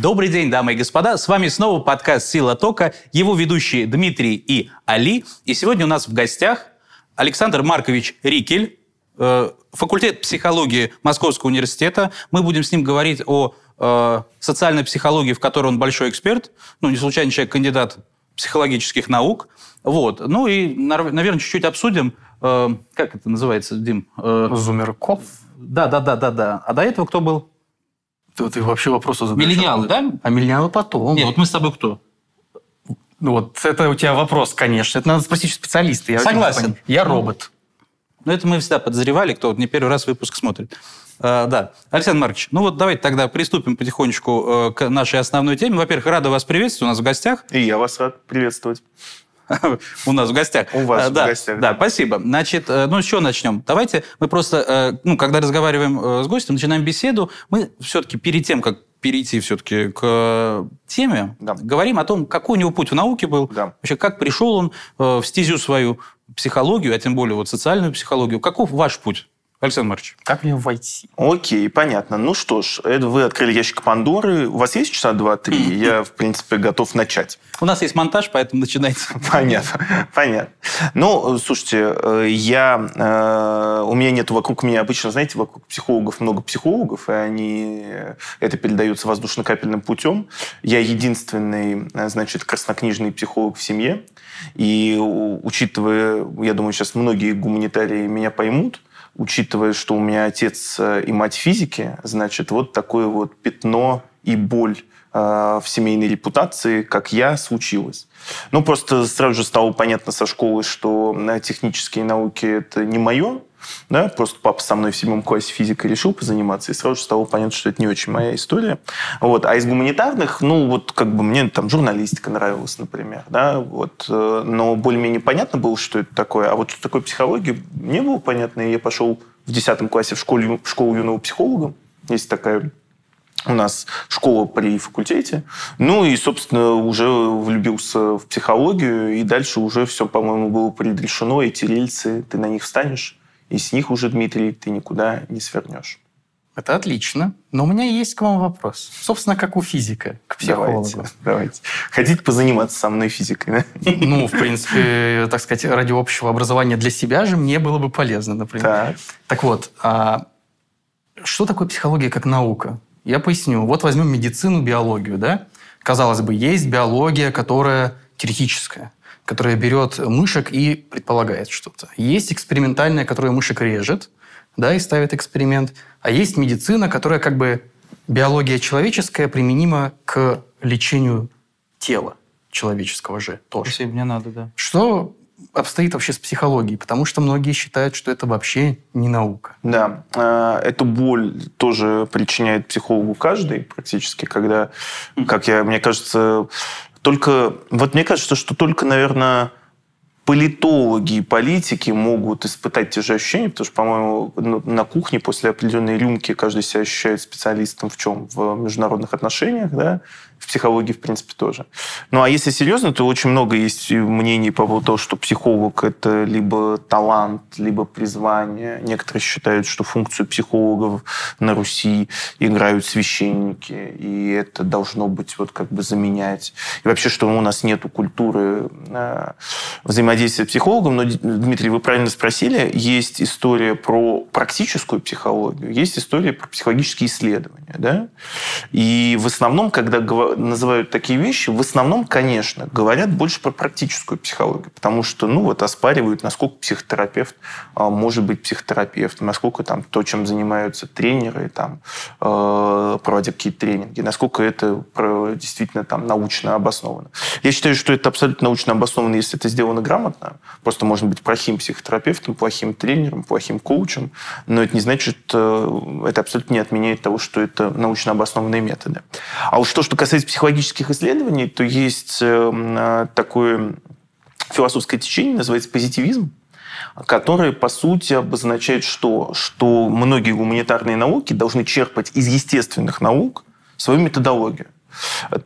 Добрый день, дамы и господа. С вами снова подкаст «Сила тока», его ведущие Дмитрий и Али. И сегодня у нас в гостях Александр Маркович Рикель, э, факультет психологии Московского университета. Мы будем с ним говорить о э, социальной психологии, в которой он большой эксперт. Ну, не случайно человек кандидат психологических наук. Вот. Ну и, наверное, чуть-чуть обсудим, э, как это называется, Дим? Зумерков? Да, да, да, да, да. А до этого кто был? Ты, ты вообще вопросы задаешь. Миллениалы, да? А миллениалы потом. Нет, вот мы с тобой кто? Ну вот это у тебя вопрос, конечно. Это надо спросить специалиста. Я Согласен. Я робот. Ну, это мы всегда подозревали, кто не первый раз выпуск смотрит. А, да. Александр Маркович, ну вот давайте тогда приступим потихонечку э, к нашей основной теме. Во-первых, рада вас приветствовать у нас в гостях. И я вас рад приветствовать. у нас в гостях. У вас а, да, в гостях. Да, спасибо. Значит, э, ну, с чего начнем? Давайте мы просто, э, ну, когда разговариваем с гостем, начинаем беседу, мы все-таки перед тем, как перейти все-таки к теме, да. говорим о том, какой у него путь в науке был, да. вообще как пришел он в стезю свою психологию, а тем более вот социальную психологию. Каков ваш путь? Александр Маркович. Как мне войти? Окей, понятно. Ну что ж, это вы открыли ящик Пандоры. У вас есть часа два-три? Я, в принципе, готов начать. У нас есть монтаж, поэтому начинайте. Понятно, понятно. Ну, слушайте, э, я, э, у меня нет вокруг меня, обычно, знаете, вокруг психологов много психологов, и они, это передается воздушно-капельным путем. Я единственный, э, значит, краснокнижный психолог в семье. И учитывая, я думаю, сейчас многие гуманитарии меня поймут, учитывая, что у меня отец э, и мать физики, значит, вот такое вот пятно и боль э, в семейной репутации, как я, случилось. Ну, просто сразу же стало понятно со школы, что э, технические науки – это не мое, да, просто папа со мной в седьмом классе физикой решил позаниматься, и сразу же стало понятно, что это не очень моя история. Вот. А из гуманитарных, ну, вот как бы мне там журналистика нравилась, например, да, вот, э, но более-менее понятно было, что это такое. А вот что такое психология, не было понятно, и я пошел в десятом классе в школу, в школу юного психолога. Есть такая у нас школа при факультете. Ну и, собственно, уже влюбился в психологию, и дальше уже все, по-моему, было предрешено. Эти рельсы, ты на них встанешь, и с них уже, Дмитрий, ты никуда не свернешь. Это отлично. Но у меня есть к вам вопрос. Собственно, как у физика, к психологу. Давайте, давайте. Хотите позаниматься со мной физикой, да? Ну, в принципе, так сказать, ради общего образования для себя же мне было бы полезно, например. Так, так вот, а что такое психология как наука? Я поясню. Вот возьмем медицину, биологию, да? Казалось бы, есть биология, которая теоретическая которая берет мышек и предполагает что-то. Есть экспериментальная, которая мышек режет, да, и ставит эксперимент. А есть медицина, которая как бы биология человеческая применима к лечению тела человеческого же тоже. Спасибо, мне надо, да. Что обстоит вообще с психологией? Потому что многие считают, что это вообще не наука. Да, э, эту боль тоже причиняет психологу каждый практически, когда, как я, мне кажется, только, вот мне кажется, что только, наверное, политологи и политики могут испытать те же ощущения, потому что, по-моему, на кухне после определенной рюмки каждый себя ощущает специалистом в чем? В международных отношениях, да, в психологии, в принципе, тоже. Ну, а если серьезно, то очень много есть мнений по поводу того, что психолог – это либо талант, либо призвание. Некоторые считают, что функцию психологов на Руси играют священники, и это должно быть вот как бы заменять. И вообще, что у нас нет культуры э, взаимодействия с психологом. Но, Дмитрий, вы правильно спросили, есть история про практическую психологию, есть история про психологические исследования. Да? И в основном, когда называют такие вещи, в основном, конечно, говорят больше про практическую психологию, потому что, ну, вот оспаривают, насколько психотерапевт а, может быть психотерапевтом, насколько там то, чем занимаются тренеры, там, э, проводя какие-то тренинги, насколько это действительно там научно обосновано. Я считаю, что это абсолютно научно обосновано, если это сделано грамотно. Просто можно быть плохим психотерапевтом, плохим тренером, плохим коучем, но это не значит, э, это абсолютно не отменяет того, что это научно обоснованные методы. А уж то, что касается психологических исследований, то есть э, такое философское течение, называется позитивизм, которое, по сути, обозначает что? Что многие гуманитарные науки должны черпать из естественных наук свою методологию.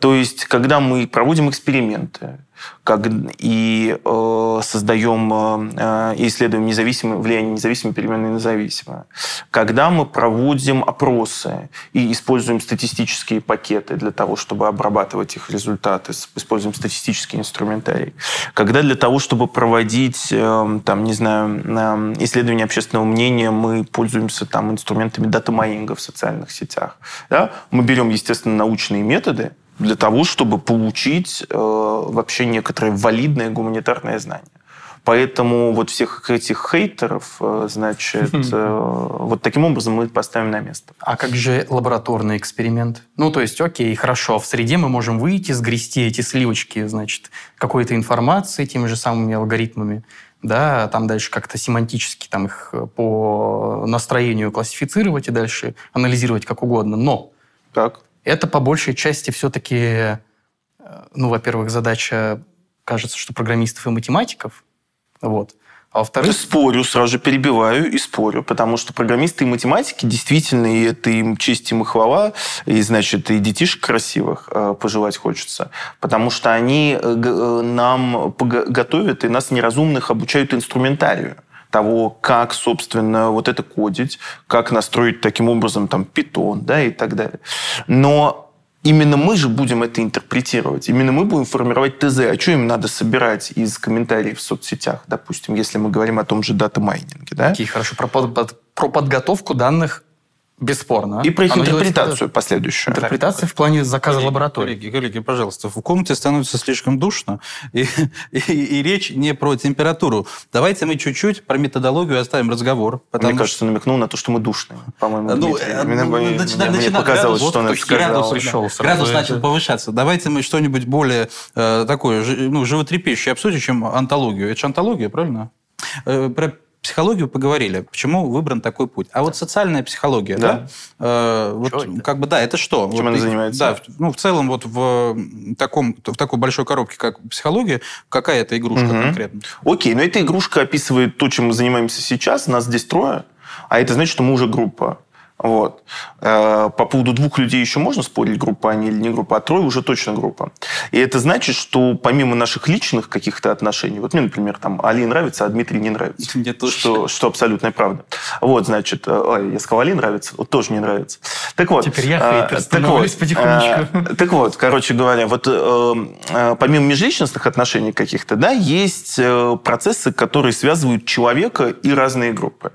То есть, когда мы проводим эксперименты, как, и э, создаем э, и исследуем независимое влияние независимой переменной на зависимое. Когда мы проводим опросы и используем статистические пакеты для того, чтобы обрабатывать их результаты, используем статистический инструментарий. Когда для того, чтобы проводить, э, там, не знаю, э, исследования общественного мнения, мы пользуемся там инструментами дата-майнинга в социальных сетях. Да? Мы берем, естественно, научные методы, для того, чтобы получить э, вообще некоторые валидные гуманитарные знания. Поэтому вот всех этих хейтеров, э, значит, э, вот таким образом мы поставим на место. А как же лабораторный эксперимент? Ну, то есть, окей, хорошо, в среде мы можем выйти, сгрести эти сливочки, значит, какой-то информации теми же самыми алгоритмами, да, там дальше как-то семантически там их э, по настроению классифицировать и дальше анализировать как угодно. Но так. Это по большей части все-таки, ну, во-первых, задача, кажется, что программистов и математиков, вот. А во-вторых... Спорю, сразу же перебиваю и спорю, потому что программисты и математики действительно, и это им честь им и хвала, и, значит, и детишек красивых э, пожелать хочется, потому что они э, э нам готовят и нас неразумных обучают инструментарию того, как, собственно, вот это кодить, как настроить таким образом там питон, да, и так далее. Но Именно мы же будем это интерпретировать. Именно мы будем формировать ТЗ. А что им надо собирать из комментариев в соцсетях, допустим, если мы говорим о том же дата-майнинге. Да? Окей, хорошо. Про, под, про подготовку данных Бесспорно. И про их Оно интерпретацию последующую. Интерпретация в плане заказа коллеги, лаборатории. Коллеги, коллеги, пожалуйста, в комнате становится слишком душно, и, и, и речь не про температуру. Давайте мы чуть-чуть про методологию оставим разговор. Мне кажется, намекнул на то, что мы душные, по-моему. Ну, э, мне, ну, мне, начина, мне начина, показалось, градус, что он сказал. Градус, пришел, градус начал повышаться. Давайте мы что-нибудь более э, такое ну, животрепещущее обсудим, чем антологию. Это же антология, правильно? Э, про психологию поговорили. Почему выбран такой путь? А вот социальная психология, да? да? Э, вот, это? как бы, да, это что? Чем вот, она занимается? Да, ну, в целом, вот в, таком, в такой большой коробке, как психология, какая это игрушка угу. конкретно? Окей, но эта игрушка описывает то, чем мы занимаемся сейчас. Нас здесь трое, а это значит, что мы уже группа. Вот. Э, по поводу двух людей еще можно спорить, группа они или не группа, а трое уже точно группа. И это значит, что помимо наших личных каких-то отношений, вот мне, например, там Али нравится, а Дмитрий не нравится. Мне тоже. Что, что абсолютная правда. Вот, значит, э, ой, я сказал, Али нравится, вот тоже не нравится. Так вот. Теперь я э, хейтер так вот, потихонечку. Так вот, короче говоря, вот помимо межличностных отношений каких-то, да, есть процессы, которые связывают человека и разные группы.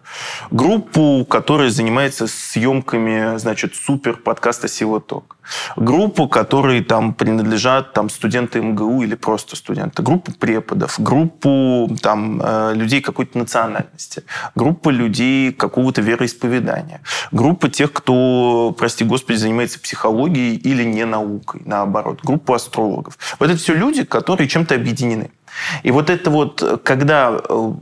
Группу, которая занимается с съемками, значит, супер подкаста «Сила Ток». Группу, которые там принадлежат там, студенты МГУ или просто студенты. Группу преподов, группу там, э, людей какой-то национальности, группа людей какого-то вероисповедания, группа тех, кто, прости господи, занимается психологией или не наукой, наоборот, группу астрологов. Вот это все люди, которые чем-то объединены. И вот это вот, когда э,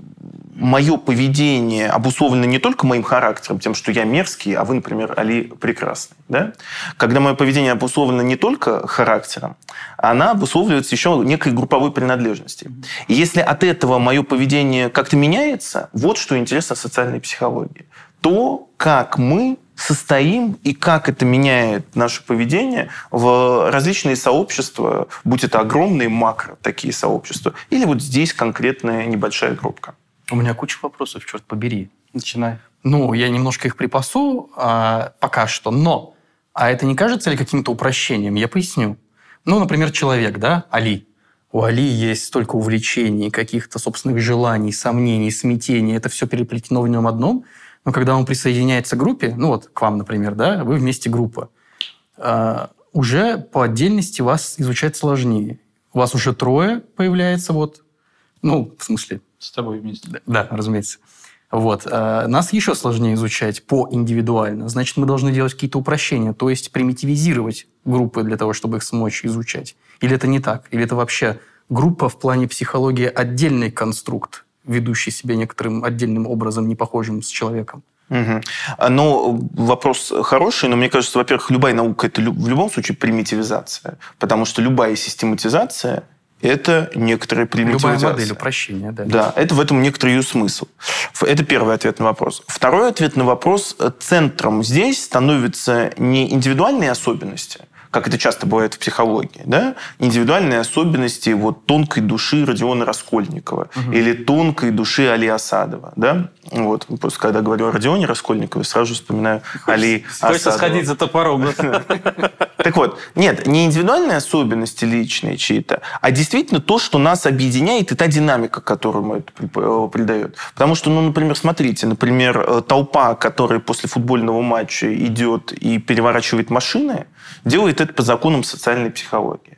мое поведение обусловлено не только моим характером, тем, что я мерзкий, а вы, например, Али прекрасный. Да? Когда мое поведение обусловлено не только характером, она обусловливается еще некой групповой принадлежностью. И если от этого мое поведение как-то меняется, вот что интересно социальной психологии. То, как мы состоим и как это меняет наше поведение в различные сообщества, будь это огромные макро такие сообщества, или вот здесь конкретная небольшая группа. У меня куча вопросов, черт побери. Начинай. Ну, я немножко их припасу а, пока что, но а это не кажется ли каким-то упрощением? Я поясню. Ну, например, человек, да, Али. У Али есть столько увлечений, каких-то собственных желаний, сомнений, смятений. Это все переплетено в нем одном. Но когда он присоединяется к группе, ну вот к вам, например, да, вы вместе группа, а, уже по отдельности вас изучать сложнее. У вас уже трое появляется вот, ну, в смысле, с тобой вместе. Да, да разумеется. Вот. А нас еще сложнее изучать по индивидуально. Значит, мы должны делать какие-то упрощения, то есть примитивизировать группы для того, чтобы их смочь изучать. Или это не так? Или это вообще группа в плане психологии отдельный конструкт, ведущий себя некоторым отдельным образом, не похожим с человеком? Угу. Ну, вопрос хороший, но мне кажется, во-первых, любая наука – это в любом случае примитивизация, потому что любая систематизация – это некоторая примитивизация. Любая модель упрощения, да. Да, это в этом некоторый ее смысл. Это первый ответ на вопрос. Второй ответ на вопрос. Центром здесь становятся не индивидуальные особенности, как это часто бывает в психологии, да, индивидуальные особенности вот тонкой души Родиона Раскольникова угу. или тонкой души Али Асадова, да, вот, просто когда говорю о Родионе Раскольникове, сразу вспоминаю Али Асадова. Хочется сходить за топором. Так вот, нет, не индивидуальные особенности личные чьи-то, а действительно то, что нас объединяет, и та динамика, которую мы это э, придает. Потому что, ну, например, смотрите, например, э, толпа, которая после футбольного матча идет и переворачивает машины, делает это по законам социальной психологии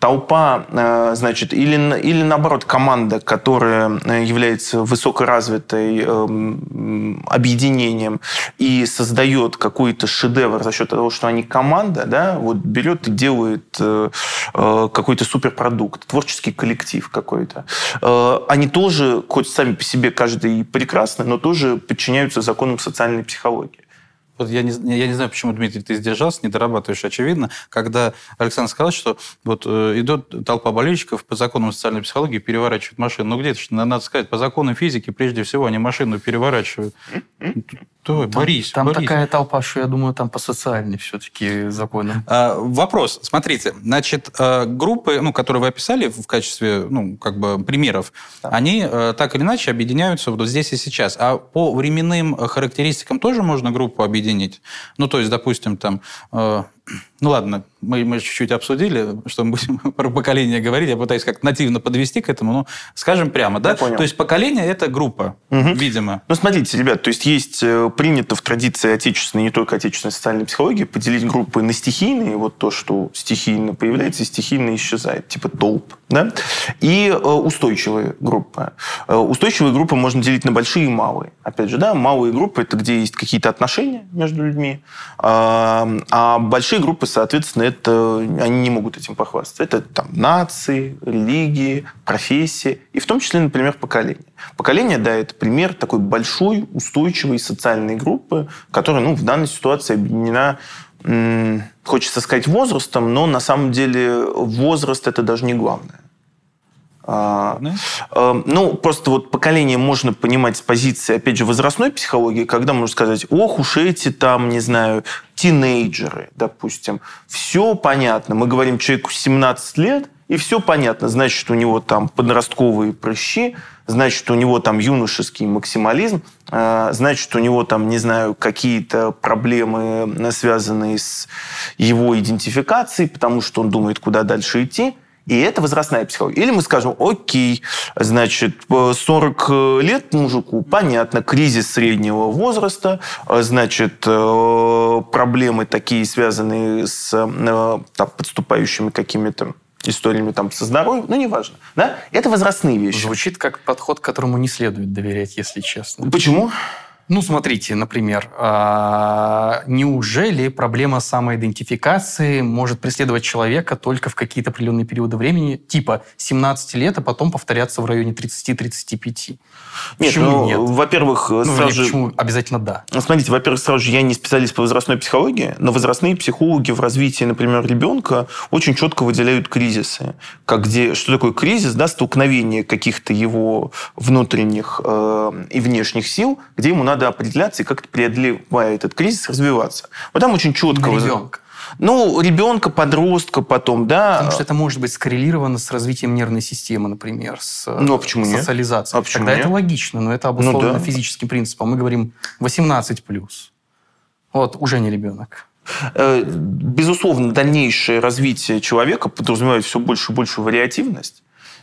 толпа, э, значит, или, или наоборот команда, которая э, является высокоразвитой эм, объединением и создает какой-то шедевр за счет того, что они команда, да, вот берет и делает э, какой-то суперпродукт, творческий коллектив какой-то. Они тоже, хоть сами по себе каждый прекрасный, но тоже подчиняются законам социальной психологии. Вот я не, я не знаю, почему, Дмитрий, ты сдержался, не дорабатываешь, очевидно, когда Александр сказал, что вот э, идет толпа болельщиков по законам социальной психологии переворачивают машину. Ну, где-то, надо сказать, по законам физики, прежде всего, они машину переворачивают. Там, Борис. Там Борис. такая толпа, что я думаю, там по социальной все-таки законам. А, вопрос. Смотрите, значит, э, группы, ну, которые вы описали в качестве, ну, как бы примеров, да. они э, так или иначе объединяются вот здесь и сейчас. А по временным характеристикам тоже можно группу объединить? Ну, то есть, допустим, там э, ну ладно, мы, мы чуть-чуть обсудили, что мы будем про поколение говорить. Я пытаюсь как-то нативно подвести к этому. Но скажем прямо, да? То есть поколение – это группа, угу. видимо. Ну, смотрите, ребят, то есть есть э, принято в традиции отечественной, не только отечественной социальной психологии, поделить группы на стихийные, вот то, что стихийно появляется и стихийно исчезает, типа толп, да? И э, устойчивые группы. Э, устойчивые группы можно делить на большие и малые. Опять же, да, малые группы – это где есть какие-то отношения между людьми, а, а большие группы, соответственно, это они не могут этим похвастаться. Это там нации, религии, профессии, и в том числе, например, поколение. Поколение, да, это пример такой большой, устойчивой социальной группы, которая, ну, в данной ситуации объединена хочется сказать возрастом, но на самом деле возраст это даже не главное. А, э, ну, просто вот поколение можно понимать с позиции, опять же, возрастной психологии, когда можно сказать, ох уж эти там, не знаю, тинейджеры, допустим. Все понятно. Мы говорим человеку 17 лет, и все понятно. Значит, у него там подростковые прыщи, значит, у него там юношеский максимализм, э, значит, у него там, не знаю, какие-то проблемы, связанные с его идентификацией, потому что он думает, куда дальше идти – и это возрастная психология. Или мы скажем, окей, значит, 40 лет мужику, понятно, кризис среднего возраста, значит, э, проблемы такие, связанные с э, там, подступающими какими-то историями там со здоровьем, ну, неважно. Да? Это возрастные вещи. Звучит как подход, которому не следует доверять, если честно. Почему? Ну, смотрите, например, а, неужели проблема самоидентификации может преследовать человека только в какие-то определенные периоды времени, типа 17 лет, а потом повторяться в районе 30-35? Нет, почему ну, нет? во-первых, ну, сразу же... Почему обязательно да? Ну, смотрите, во-первых, сразу же я не специалист по возрастной психологии, но возрастные психологи в развитии, например, ребенка очень четко выделяют кризисы. Как где, что такое кризис? Да, столкновение каких-то его внутренних э, и внешних сил, где ему надо надо определяться и как-то преодолевая этот кризис развиваться. Вот там очень четко... Ребенка. Ну, ребенка, подростка потом, да. Потому что это может быть скоррелировано с развитием нервной системы, например, с ну, а почему социализацией. А почему Тогда нет? это логично, но это обусловлено ну, да. физическим принципом. Мы говорим 18+. Вот, уже не ребенок. Э, безусловно, дальнейшее развитие человека подразумевает все больше и большую вариативность.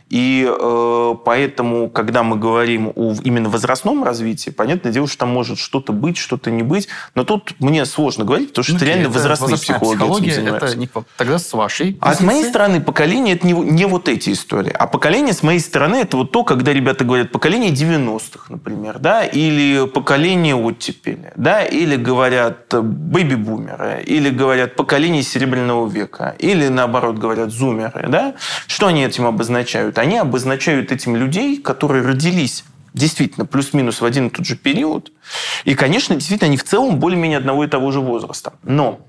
И э, поэтому, когда мы говорим о именно возрастном развитии, понятное дело, что там может что-то быть, что-то не быть. Но тут мне сложно говорить, потому что ну, это реально возрастные психологи психология это не, Тогда с вашей А с моей стороны поколение это не, не вот эти истории. А поколение с моей стороны это вот то, когда ребята говорят поколение 90-х, например, да, или поколение оттепели, да, или говорят бэби-бумеры, или говорят поколение Серебряного века, или наоборот говорят зумеры, да. Что они этим обозначают? Они обозначают этим людей, которые родились действительно плюс-минус в один и тот же период. И, конечно, действительно, они в целом более-менее одного и того же возраста. Но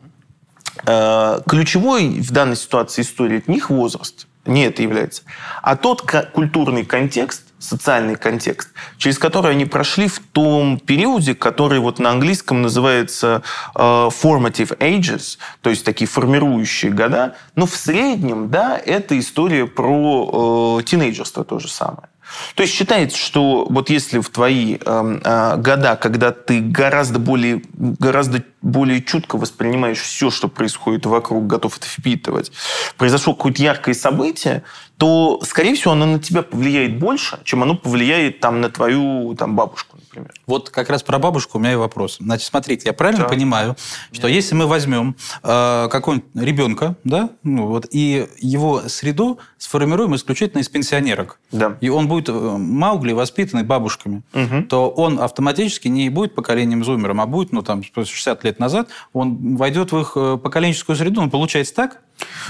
э, ключевой в данной ситуации истории от них возраст, не это является, а тот культурный контекст, социальный контекст, через который они прошли в том периоде, который вот на английском называется э, formative ages, то есть такие формирующие года. Но в среднем, да, это история про э, тинейджерство то же самое. То есть считается, что вот если в твои э, э, года, когда ты гораздо более, гораздо более чутко воспринимаешь все, что происходит вокруг, готов это впитывать, произошло какое-то яркое событие, то, скорее всего, оно на тебя повлияет больше, чем оно повлияет там, на твою там, бабушку, например. Вот как раз про бабушку у меня и вопрос. Значит, смотрите, я правильно да. понимаю, что Нет. если мы возьмем э, какого-нибудь ребенка, да, ну, вот, и его среду сформируем исключительно из пенсионерок, да. и он будет э, Маугли воспитанный бабушками, угу. то он автоматически не будет поколением зумером, а будет, ну, там, 60 лет назад, он войдет в их э, поколенческую среду. Ну, получается так?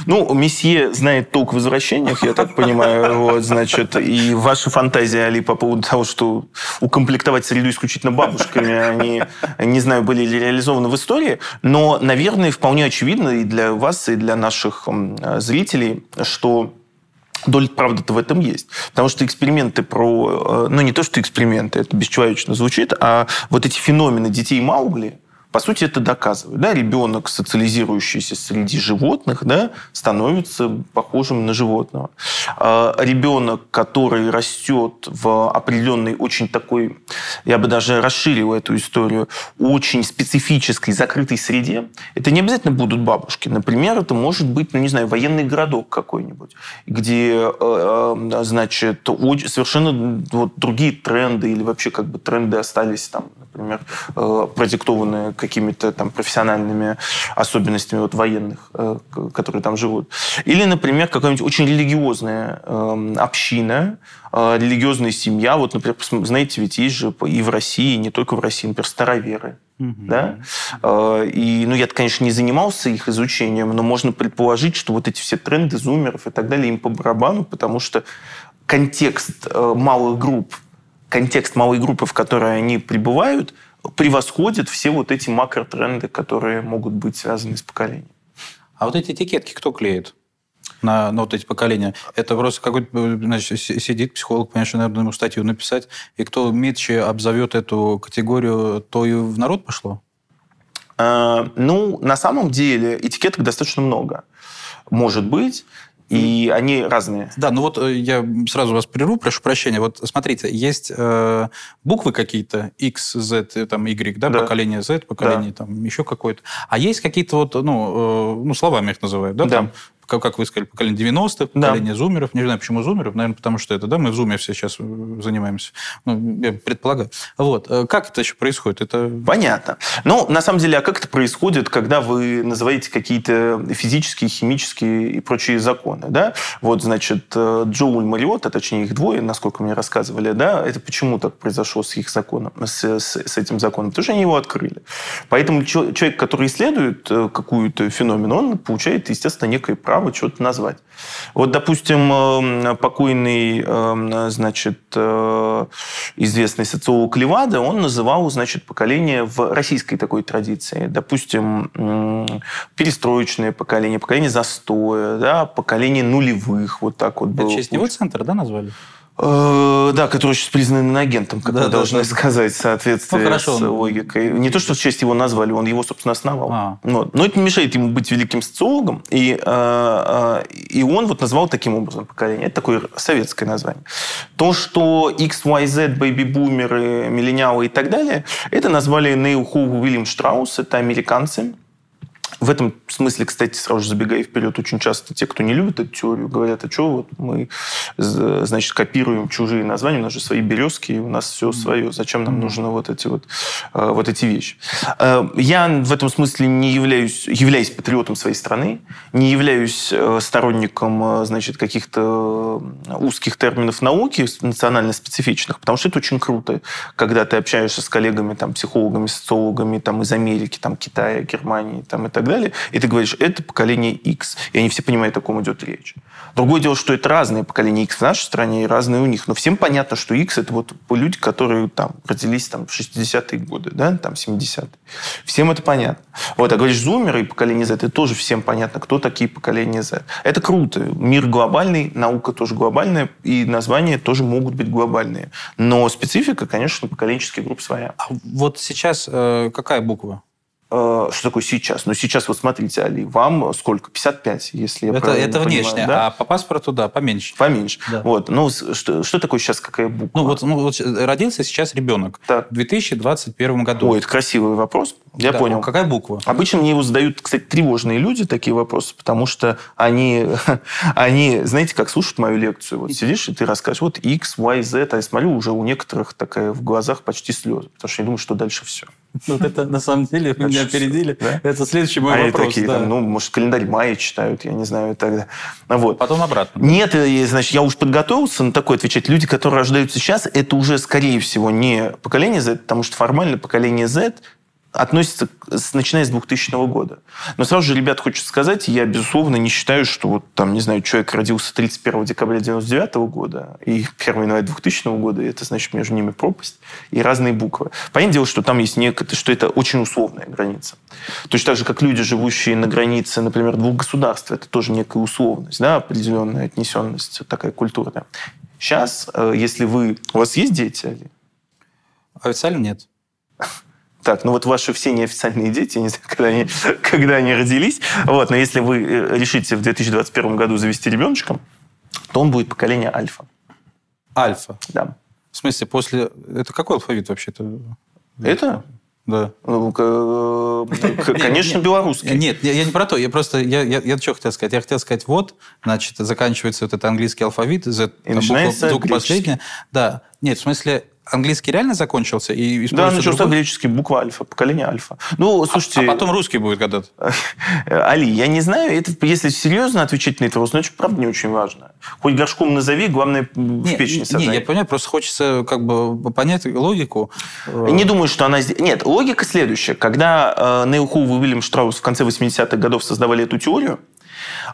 Ну, месье знает толк в возвращениях, я так понимаю, вот, значит, и ваши фантазии, Али, по поводу того, что укомплектовать среду исключительно бабушками, они, не знаю, были ли реализованы в истории, но, наверное, вполне очевидно и для вас, и для наших зрителей, что Доля правды-то в этом есть. Потому что эксперименты про... Э, ну, не то, что эксперименты, это бесчеловечно звучит, а вот эти феномены детей Маугли, по сути, это доказывает. Да? Ребенок, социализирующийся среди животных, да, становится похожим на животного. А ребенок, который растет в определенной, очень такой, я бы даже расширил эту историю, очень специфической, закрытой среде, это не обязательно будут бабушки. Например, это может быть, ну, не знаю, военный городок какой-нибудь, где, э, э, значит, совершенно вот другие тренды или вообще как бы тренды остались там, например, э, продиктованные какими-то там профессиональными особенностями вот, военных, э, которые там живут. Или, например, какая-нибудь очень религиозная эм, община, э, религиозная семья. Вот, например, знаете, ведь есть же и в России, и не только в России, например, староверы. Угу. Да? И, ну, я, конечно, не занимался их изучением, но можно предположить, что вот эти все тренды зумеров и так далее им по барабану, потому что контекст малых групп контекст малой группы, в которой они пребывают, превосходит все вот эти макротренды, которые могут быть связаны с поколением. А вот эти этикетки кто клеит? на, на вот эти поколения. Это просто какой-то, значит, сидит психолог, понимаешь, наверное, ему статью написать, и кто метче обзовет эту категорию, то и в народ пошло? А, ну, на самом деле этикеток достаточно много. Может быть. И они разные. Да, ну вот э, я сразу вас прерву, прошу прощения. Вот смотрите, есть э, буквы какие-то, X, Z, э, там, Y, да, да. поколение Z, поколение да. там еще какое-то. А есть какие-то вот, ну, э, ну, словами их называют, да, да. там как, как вы сказали, поколение 90-х, поколение да. зумеров. Не знаю, почему зумеров, наверное, потому что это, да, мы в зуме все сейчас э, занимаемся. Ну, я предполагаю. Вот. Э, как это еще происходит? Это... Понятно. Ну, на самом деле, а как это происходит, когда вы называете какие-то физические, химические и прочие законы, да? Вот, значит, э, Джоуль Мариотта, точнее, их двое, насколько мне рассказывали, да, это почему так произошло с их законом, с, с, с этим законом? Потому что они его открыли. Поэтому человек, который исследует какую-то феномен, он получает, естественно, некое право право что-то назвать. Вот, допустим, эм, покойный, эм, значит, э, известный социолог Левада, он называл, значит, поколение в российской такой традиции. Допустим, перестроечное поколение, поколение застоя, да, поколение нулевых, вот так вот. Это в честь его центра, да, назвали? Э, да, который сейчас признан агентом, как да, мы да, должны да. сказать, в соответствии ну, хорошо. с логикой. Не то, что в честь его назвали, он его, собственно, основал. А. Но это не мешает ему быть великим социологом. И, э, э, и он вот назвал таким образом поколение. Это такое советское название. То, что X, Y, Z, бэйби-бумеры, миллениалы и так далее, это назвали Нейл Уильям Штраус, это американцы, в этом смысле, кстати, сразу же забегая вперед, очень часто те, кто не любит эту теорию, говорят, а что вот мы, значит, копируем чужие названия, у нас же свои березки, у нас все свое, зачем нам нужны вот эти вот, э, вот эти вещи. Э, я в этом смысле не являюсь, являюсь патриотом своей страны, не являюсь э, сторонником, значит, каких-то узких терминов науки, национально специфичных, потому что это очень круто, когда ты общаешься с коллегами, там, психологами, социологами там, из Америки, там, Китая, Германии там, и так далее, и ты говоришь, это поколение X. И они все понимают, о ком идет речь. Другое дело, что это разные поколения X в нашей стране и разные у них. Но всем понятно, что X это вот люди, которые там родились там, в 60-е годы, да, там 70-е. Всем это понятно. Вот, а говоришь, зумеры и поколение Z, это тоже всем понятно, кто такие поколения Z. Это круто. Мир глобальный, наука тоже глобальная, и названия тоже могут быть глобальные. Но специфика, конечно, поколенческих групп своя. А вот сейчас э, какая буква? Э, что такое сейчас? Ну, сейчас, вот смотрите, Али, вам сколько? 55, если я это, правильно Это понимаю, внешне, да? а по паспорту, да, поменьше. Поменьше. Да. Вот. Ну, что, что такое сейчас, какая буква? Ну вот, ну, вот родился сейчас ребенок Так. в 2021 году. Ой, это красивый вопрос. Я Да, понял. Какая буква? Обычно мне его задают, кстати, тревожные люди такие вопросы, потому что они, они, знаете, как слушают мою лекцию. Вот сидишь, и ты расскажешь, вот X, Y, Z, а я смотрю, уже у некоторых такая в глазах почти слезы, потому что я думаю, что дальше все. Вот это на самом деле вы меня опередили. Это следующий мой а вопрос. такие, ну, может, календарь мая читают, я не знаю, и так далее. Вот. Потом обратно. Нет, э, значит, я уж подготовился на такое отвечать. Люди, которые рождаются сейчас, это уже, скорее всего, не поколение Z, потому что формально поколение Z относится с, начиная с 2000 года. Но сразу же, ребят, хочется сказать, я, безусловно, не считаю, что вот там, не знаю, человек родился 31 декабря 99 года и 1 января 2000 года, и это значит между ними пропасть и разные буквы. Понятное дело, что там есть некое, что это очень условная граница. Точно так же, как люди, живущие на границе, например, двух государств, это тоже некая условность, да, определенная отнесенность, такая культурная. Сейчас, э, если вы... У вас есть дети? Официально нет. Так, ну вот ваши все неофициальные дети, я не знаю, когда они, когда они родились, вот, но если вы э, решите в 2021 году завести ребеночка, то он будет поколение альфа. Альфа. Да. В смысле, после... Это какой алфавит вообще-то? Это, Да. ну, э, конечно, белорусский. Нет, я, не про то. Я просто... Я, я, я что хотел сказать? Я хотел сказать, вот, значит, заканчивается вот этот английский алфавит, Z, буква последняя. Да. Нет, в смысле, английский реально закончился? И Да, начался другой? греческий, буква альфа, поколение альфа. Ну, слушайте, А потом русский будет когда-то. Али, я не знаю, это, если серьезно отвечать на этот вопрос, ну, это правда не очень важно. Хоть горшком назови, главное в Не, печени не, создай. я понимаю, просто хочется как бы понять логику. Не думаю, что она... здесь- Нет, логика следующая. Когда э, Нейл Хоув и Уильям Штраус в конце 80-х годов создавали эту теорию,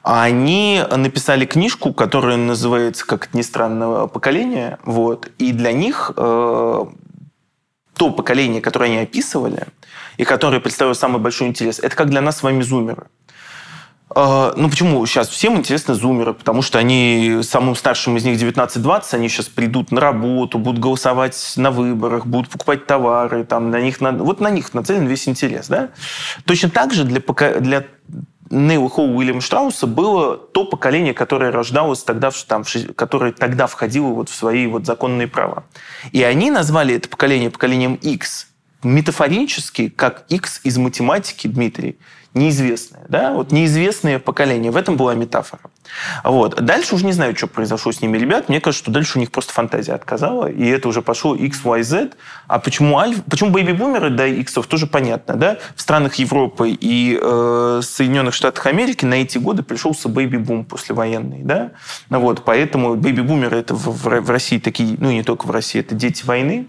они написали книжку, которая называется, как это ни странно, «Поколение». Вот. И для них э, то поколение, которое они описывали, и которое представляло самый большой интерес, это как для нас с вами зумеры. Э, Ну, почему сейчас всем интересны зумеры? Потому что они, самым старшим из них 19-20, они сейчас придут на работу, будут голосовать на выборах, будут покупать товары, там, на них, вот на них нацелен весь интерес. Да? Точно так же для, для Нейла Хоу Уильяма Штрауса было то поколение, которое рождалось тогда, там, которое тогда входило вот в свои вот законные права. И они назвали это поколение поколением X метафорически, как X из математики, Дмитрий, неизвестное. Да? Вот неизвестное поколение. В этом была метафора. Вот. Дальше уже не знаю, что произошло с ними, ребят. Мне кажется, что дальше у них просто фантазия отказала, и это уже пошло X, Y, Z. А почему альф? Почему бэйби-бумеры до иксов тоже понятно, да? В странах Европы и э, Соединенных Штатах Америки на эти годы пришелся бэйби-бум послевоенный, да? Вот, поэтому бэйби-бумеры это в, в- в России такие, ну не только в России, это дети войны,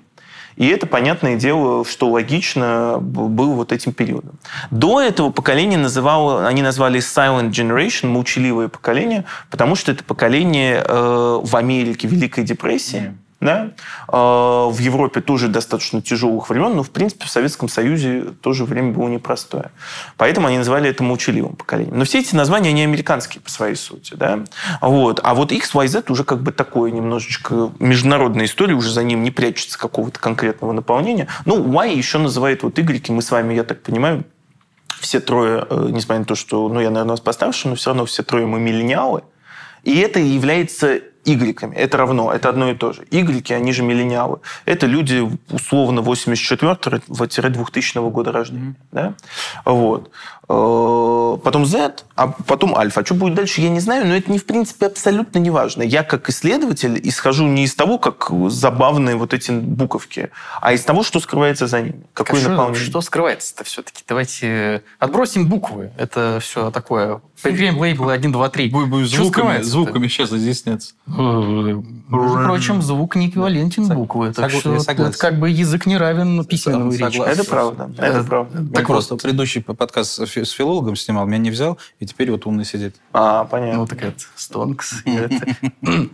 и это, понятное дело, что логично был вот этим периодом. До этого поколение называло, они назвали Silent Generation, молчаливое поколение, потому что это поколение э, в Америке Великой депрессии, да? Э, в Европе тоже достаточно тяжелых времен, но, в принципе, в Советском Союзе тоже время было непростое. Поэтому они называли это молчаливым поколением. Но все эти названия, они американские по своей сути. Да? Вот. А вот X, Y, Z уже как бы такое немножечко международная история, уже за ним не прячется какого-то конкретного наполнения. Ну, Y еще называют вот Y, мы с вами, я так понимаю, все трое, э, несмотря на то, что, ну, я, наверное, вас постарше, но все равно все трое мы миллениалы. И это является игреками. Это равно, это одно и то же. Игреки, они же миллениалы. Это люди условно 84-2000 года рождения. Да? Вот. Э, Потом Z, а потом альфа. А что будет дальше, я не знаю, но это, не, в принципе, абсолютно не важно. Я, как исследователь, исхожу не из того, как забавные вот эти буковки, а из того, что скрывается за ними. Какое что, наполнение. что скрывается-то все-таки? Давайте отбросим буквы. Это все такое. Прикрепим лейблы 1, 2, 3. Будет Что скрывается-то? звуками сейчас изъясняться. Между прочим, звук не эквивалентен буквы. Так что это как бы язык не равен письменному речи. Это правда. Это Э, правда. Так Так просто предыдущий подкаст с филологом снимал, меня не взял, и теперь вот умный сидит. А, понятно. Ну, так это, Стонкс.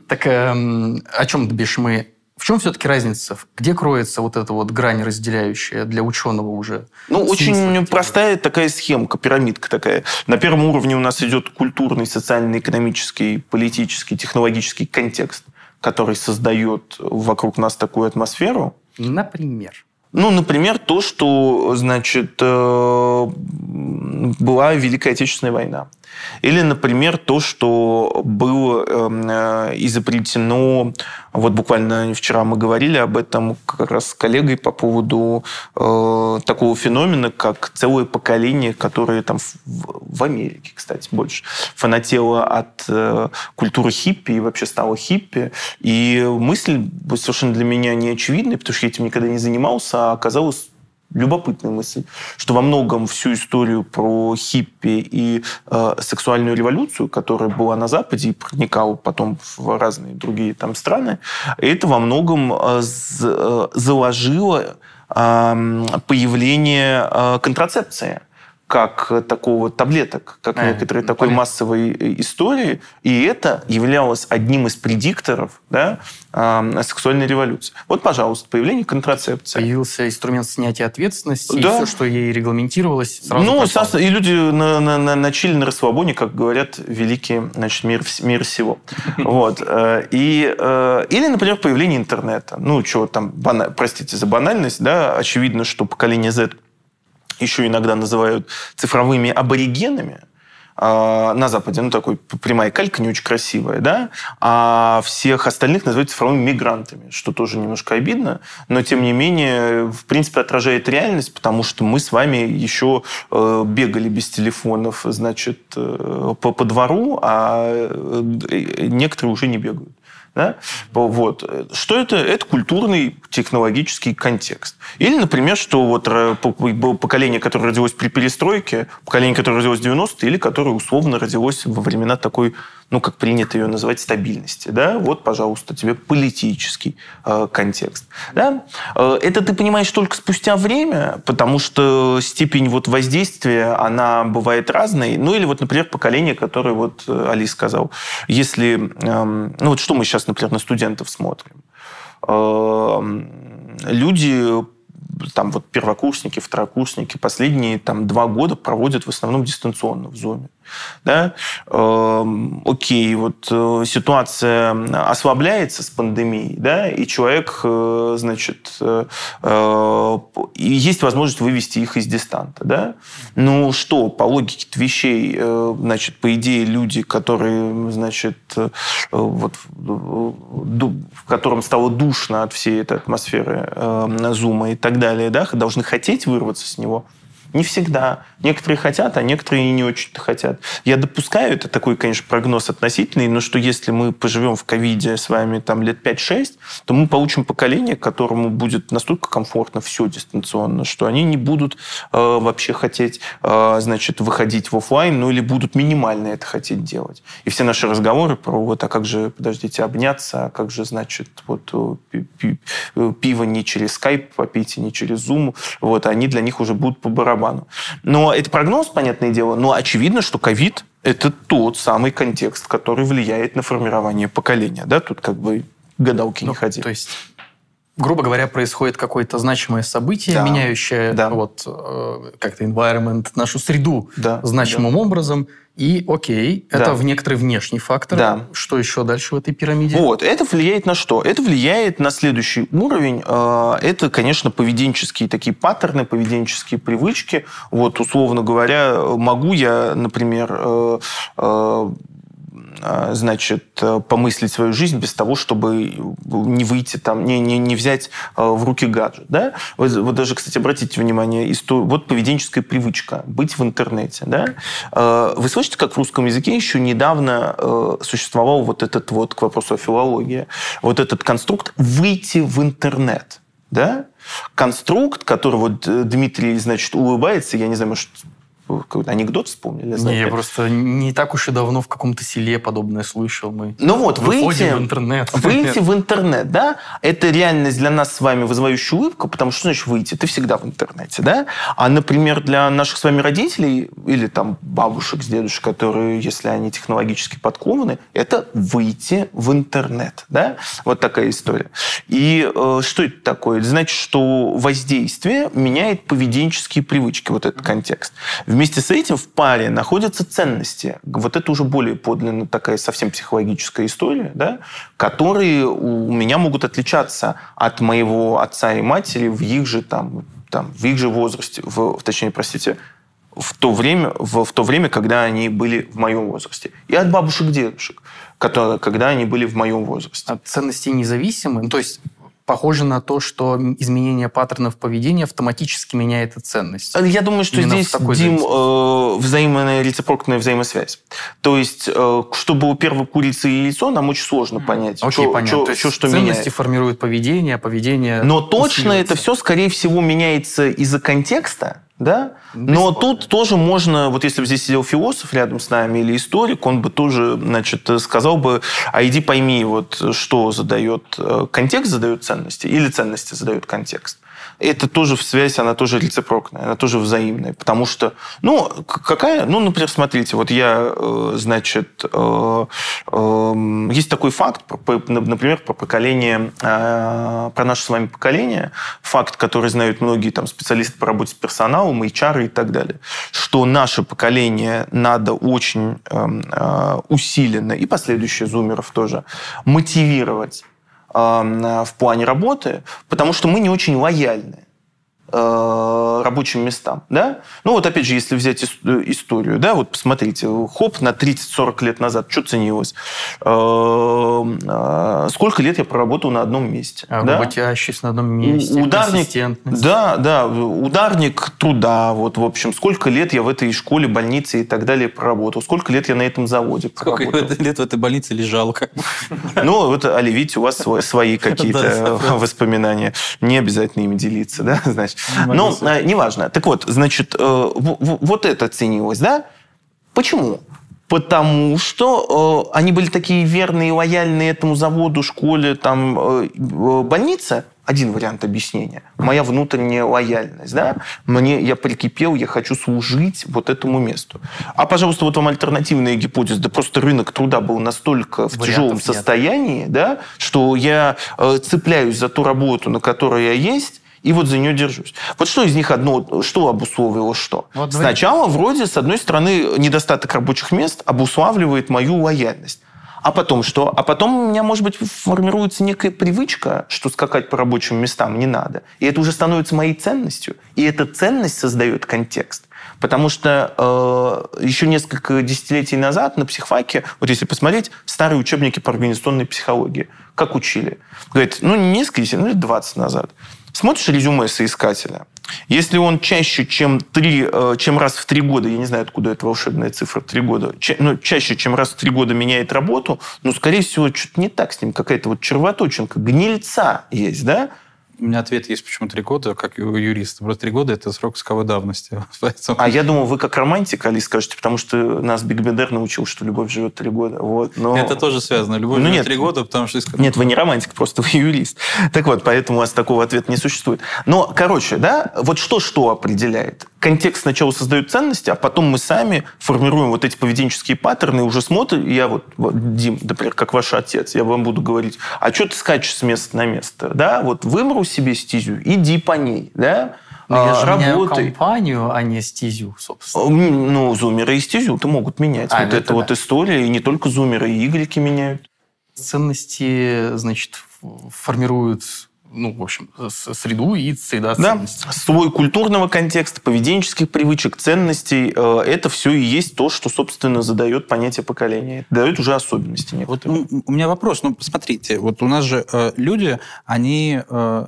Так эм, о чем бишь мы в чем все-таки разница? Где кроется вот эта вот грань разделяющая для ученого уже? Ну, очень простая такая схемка, пирамидка такая. На первом уровне у нас идет культурный, социальный, экономический, политический, технологический контекст, который создает вокруг нас такую атмосферу. Например? Ну, например, то, что, значит, э, была Великая Отечественная война. Или, например, то, что было эм, э, изобретено, вот буквально вчера мы говорили об этом как раз с коллегой по поводу э, такого феномена, как целое поколение, которое там в, Америке, кстати, больше фанатело от э, культуры хиппи и вообще стало хиппи. И мысль совершенно для меня не очевидная, потому что я этим никогда не занимался, а оказалось любопытная мысль, что во многом всю историю про хиппи и э, сексуальную революцию, которая была на Западе и проникала потом в разные другие там страны, это во многом э, э заложило э, появление э, контрацепции как такого таблеток, как а, некоторой такой понятно. массовой э, истории. И это являлось одним из предикторов да, сексуальной революции. Вот, пожалуйста, появление контрацепции. Появился инструмент снятия ответственности, да. и все, что ей регламентировалось, сразу Ну, пропало. и люди на, на, на, начали на расслабоне, как говорят, великий значит, мир, мир всего. Вот. Э, и, э, или, например, появление интернета. Ну, что там, простите за банальность, да, очевидно, что поколение Z еще иногда называют цифровыми аборигенами, а, на Западе, ну, такой прямая калька, не очень красивая, да, а всех остальных называют цифровыми мигрантами, что тоже немножко обидно, но, тем не менее, в принципе, отражает реальность, потому что мы с вами еще э, бегали без телефонов, значит, э, по, по двору, а э, некоторые уже не бегают. Да? Вот. Что это? Это культурный технологический контекст. Или, например, что вот поколение, которое родилось при перестройке, поколение, которое родилось в 90-е, или которое условно родилось во времена такой ну, как принято ее называть, стабильности. Да? Вот, пожалуйста, тебе политический э, контекст. Да? Э, это ты понимаешь только спустя время, потому что степень вот воздействия, она бывает разной. Ну, или вот, например, поколение, которое вот э, Али сказал. Если, э, ну, вот что мы сейчас, например, на студентов смотрим. Э, люди там вот первокурсники, второкурсники последние там два года проводят в основном дистанционно в Зуме да, э, окей, вот э, ситуация ослабляется с пандемией, да, и человек, э, значит, э, есть возможность вывести их из дистанта, да. Ну что, по логике вещей, значит, по идее люди, которые, значит, вот, в котором стало душно от всей этой атмосферы э, зума и так далее, да, должны хотеть вырваться с него – не всегда. Некоторые хотят, а некоторые не очень хотят. Я допускаю, это такой, конечно, прогноз относительный, но что если мы поживем в ковиде с вами там лет 5-6, то мы получим поколение, которому будет настолько комфортно все дистанционно, что они не будут э, вообще хотеть, э, значит, выходить в офлайн, ну или будут минимально это хотеть делать. И все наши разговоры про вот, а как же, подождите, обняться, а как же, значит, вот э, э, пиво не через скайп попить, не через зум, вот, они для них уже будут по барабану барабану. Но это прогноз, понятное дело, но очевидно, что ковид – это тот самый контекст, который влияет на формирование поколения. Да? Тут как бы гадалки ну, не ходи. То есть грубо говоря, происходит какое-то значимое событие, да. меняющее да. вот э, как-то environment, нашу среду да. значимым да. образом, и окей, да. это в некоторый внешний фактор. Да. Что еще дальше в этой пирамиде? Вот, это влияет на что? Это влияет на следующий уровень. Э, это, конечно, поведенческие такие паттерны, поведенческие привычки. Вот, условно говоря, могу я, например, э, э, значит, э, помыслить свою жизнь без того, чтобы не выйти там, не, не, не взять э, в руки гаджет. Да? Вот, вот даже, кстати, обратите внимание, историю, вот поведенческая привычка быть в интернете. Да? Э, вы слышите, как в русском языке еще недавно существовал вот этот вот, к вопросу о филологии, вот этот конструкт «выйти в интернет». Да? Конструкт, который вот Дмитрий, значит, улыбается, я не знаю, может, какой-то анекдот вспомнили? Не, я просто не так уж и давно в каком-то селе подобное слышал. Мы Ну вот, выйти, в интернет. выйти в интернет, да, это реальность для нас с вами вызывающая улыбку, потому что, значит выйти? Ты всегда в интернете, да? А, например, для наших с вами родителей или там бабушек с дедушек, которые, если они технологически подкованы, это выйти в интернет, да? Вот такая история. И э, что это такое? Это значит, что воздействие меняет поведенческие привычки, вот этот контекст. Вместе с этим в паре находятся ценности. Вот это уже более подлинно такая совсем психологическая история, да, которые у меня могут отличаться от моего отца и матери в их же там, там в их же возрасте, в, точнее, простите, в то время, в, в то время, когда они были в моем возрасте. И от бабушек дедушек, когда они были в моем возрасте. От ценностей независимы. Ну, то есть похоже на то, что изменение паттернов поведения автоматически меняет и ценность. Я думаю, что Именно здесь, такой Дим, э, взаимная рецепрокная взаимосвязь. То есть, э, чтобы у первой курицы и яйцо, нам очень сложно понять, Окей, чё- понятно. чё- То есть чё что ценности меняет. формируют поведение, а поведение Но точно усиливается. это все, скорее всего, меняется из-за контекста, да? Но тут тоже можно, вот если бы здесь сидел философ рядом с нами или историк, он бы тоже, значит, сказал бы, а иди пойми, вот что задает э, контекст, задает ценности, или ценности задают контекст. Это тоже в связь, она тоже рецепрокная, она тоже взаимная. Потому что, ну, какая, ну, например, смотрите, вот я, э, значит, э, эм, есть такой факт, например, про поколение, э, про наше с вами поколение, факт, который знают многие там специалисты по работе с персоналом, HR и так далее, что наше поколение надо очень эм, усиленно, и последующие зумеров тоже, мотивировать в плане работы, потому что мы не очень лояльны э, рабочим местам, да? Ну вот опять же, если взять э, историю, да, вот посмотрите, хоп, на 30-40 лет назад, что ценилось? Э, э, Сколько лет я проработал на одном месте? А да? работящийся на одном месте, ударник, да, да, ударник труда, вот, в общем, сколько лет я в этой школе, больнице и так далее проработал, сколько лет я на этом заводе Сколько проработал. лет в этой больнице лежал? Ну, вот, Али, видите, у вас сво- свои какие-то воспоминания. Не обязательно ими делиться, да, значит. Ну, неважно. Так вот, значит, э, вот это ценилось, да? Почему? Потому что э, они были такие верные и лояльные этому заводу, школе, там, э, э, больнице. Один вариант объяснения. Моя внутренняя лояльность, да? Мне, я прикипел, я хочу служить вот этому месту. А, пожалуйста, вот вам альтернативная гипотеза. Да просто рынок труда был настолько в Вариантов тяжелом нет. состоянии, да, что я э, цепляюсь за ту работу, на которой я есть, и вот за нее держусь. Вот что из них одно, что обусловило что? Вот Сначала, вроде, с одной стороны, недостаток рабочих мест обуславливает мою лояльность. А потом что? А потом у меня, может быть, формируется некая привычка, что скакать по рабочим местам не надо. И это уже становится моей ценностью. И эта ценность создает контекст. Потому что э, еще несколько десятилетий назад на психфаке, вот если посмотреть, старые учебники по организационной психологии, как учили? Говорит, ну, не несколько десятилетий, ну, лет 20 назад. Смотришь резюме соискателя. Если он чаще, чем, три, э, чем раз в три года, я не знаю, откуда эта волшебная цифра, три года, ча- ну, чаще, чем раз в три года меняет работу, ну, скорее всего, что-то не так с ним, какая-то вот червоточинка, гнильца есть, да? У меня ответ есть, почему три года, как у юриста. Просто три года – это срок исковой давности. Поэтому... А я думал, вы как романтик, Али, скажете, потому что нас Бегбедер научил, что любовь живет три года. Вот, но... Это тоже связано. Любовь Ну, живет нет. три года, потому что... иск- Нет, вы не романтик, просто вы юрист. Так вот, поэтому у вас такого ответа не существует. Но, короче, да, вот что что определяет? Контекст сначала создает ценности, а потом мы сами формируем вот эти поведенческие паттерны и уже смотрим. Я вот, Дим, например, как ваш отец, я вам буду говорить, а что ты скачешь с места на место? Да, вот выбрал себе стезю, иди по ней, да? Но я А, же меняю работай. компанию, а не стезю, собственно. Ну, зумеры и стезю-то могут менять. А, вот это это вот да. история, и не только зумеры, и игреки меняют. Ценности, значит, формируют, ну, в общем, среду и среда Да, ценностей. свой культурного контекста, поведенческих привычек, ценностей, э, это все и есть то, что, собственно, задает понятие поколения. Дает уже особенности Вот некоторые. ну, у меня вопрос. Ну, посмотрите, вот у нас же э, люди, они, э,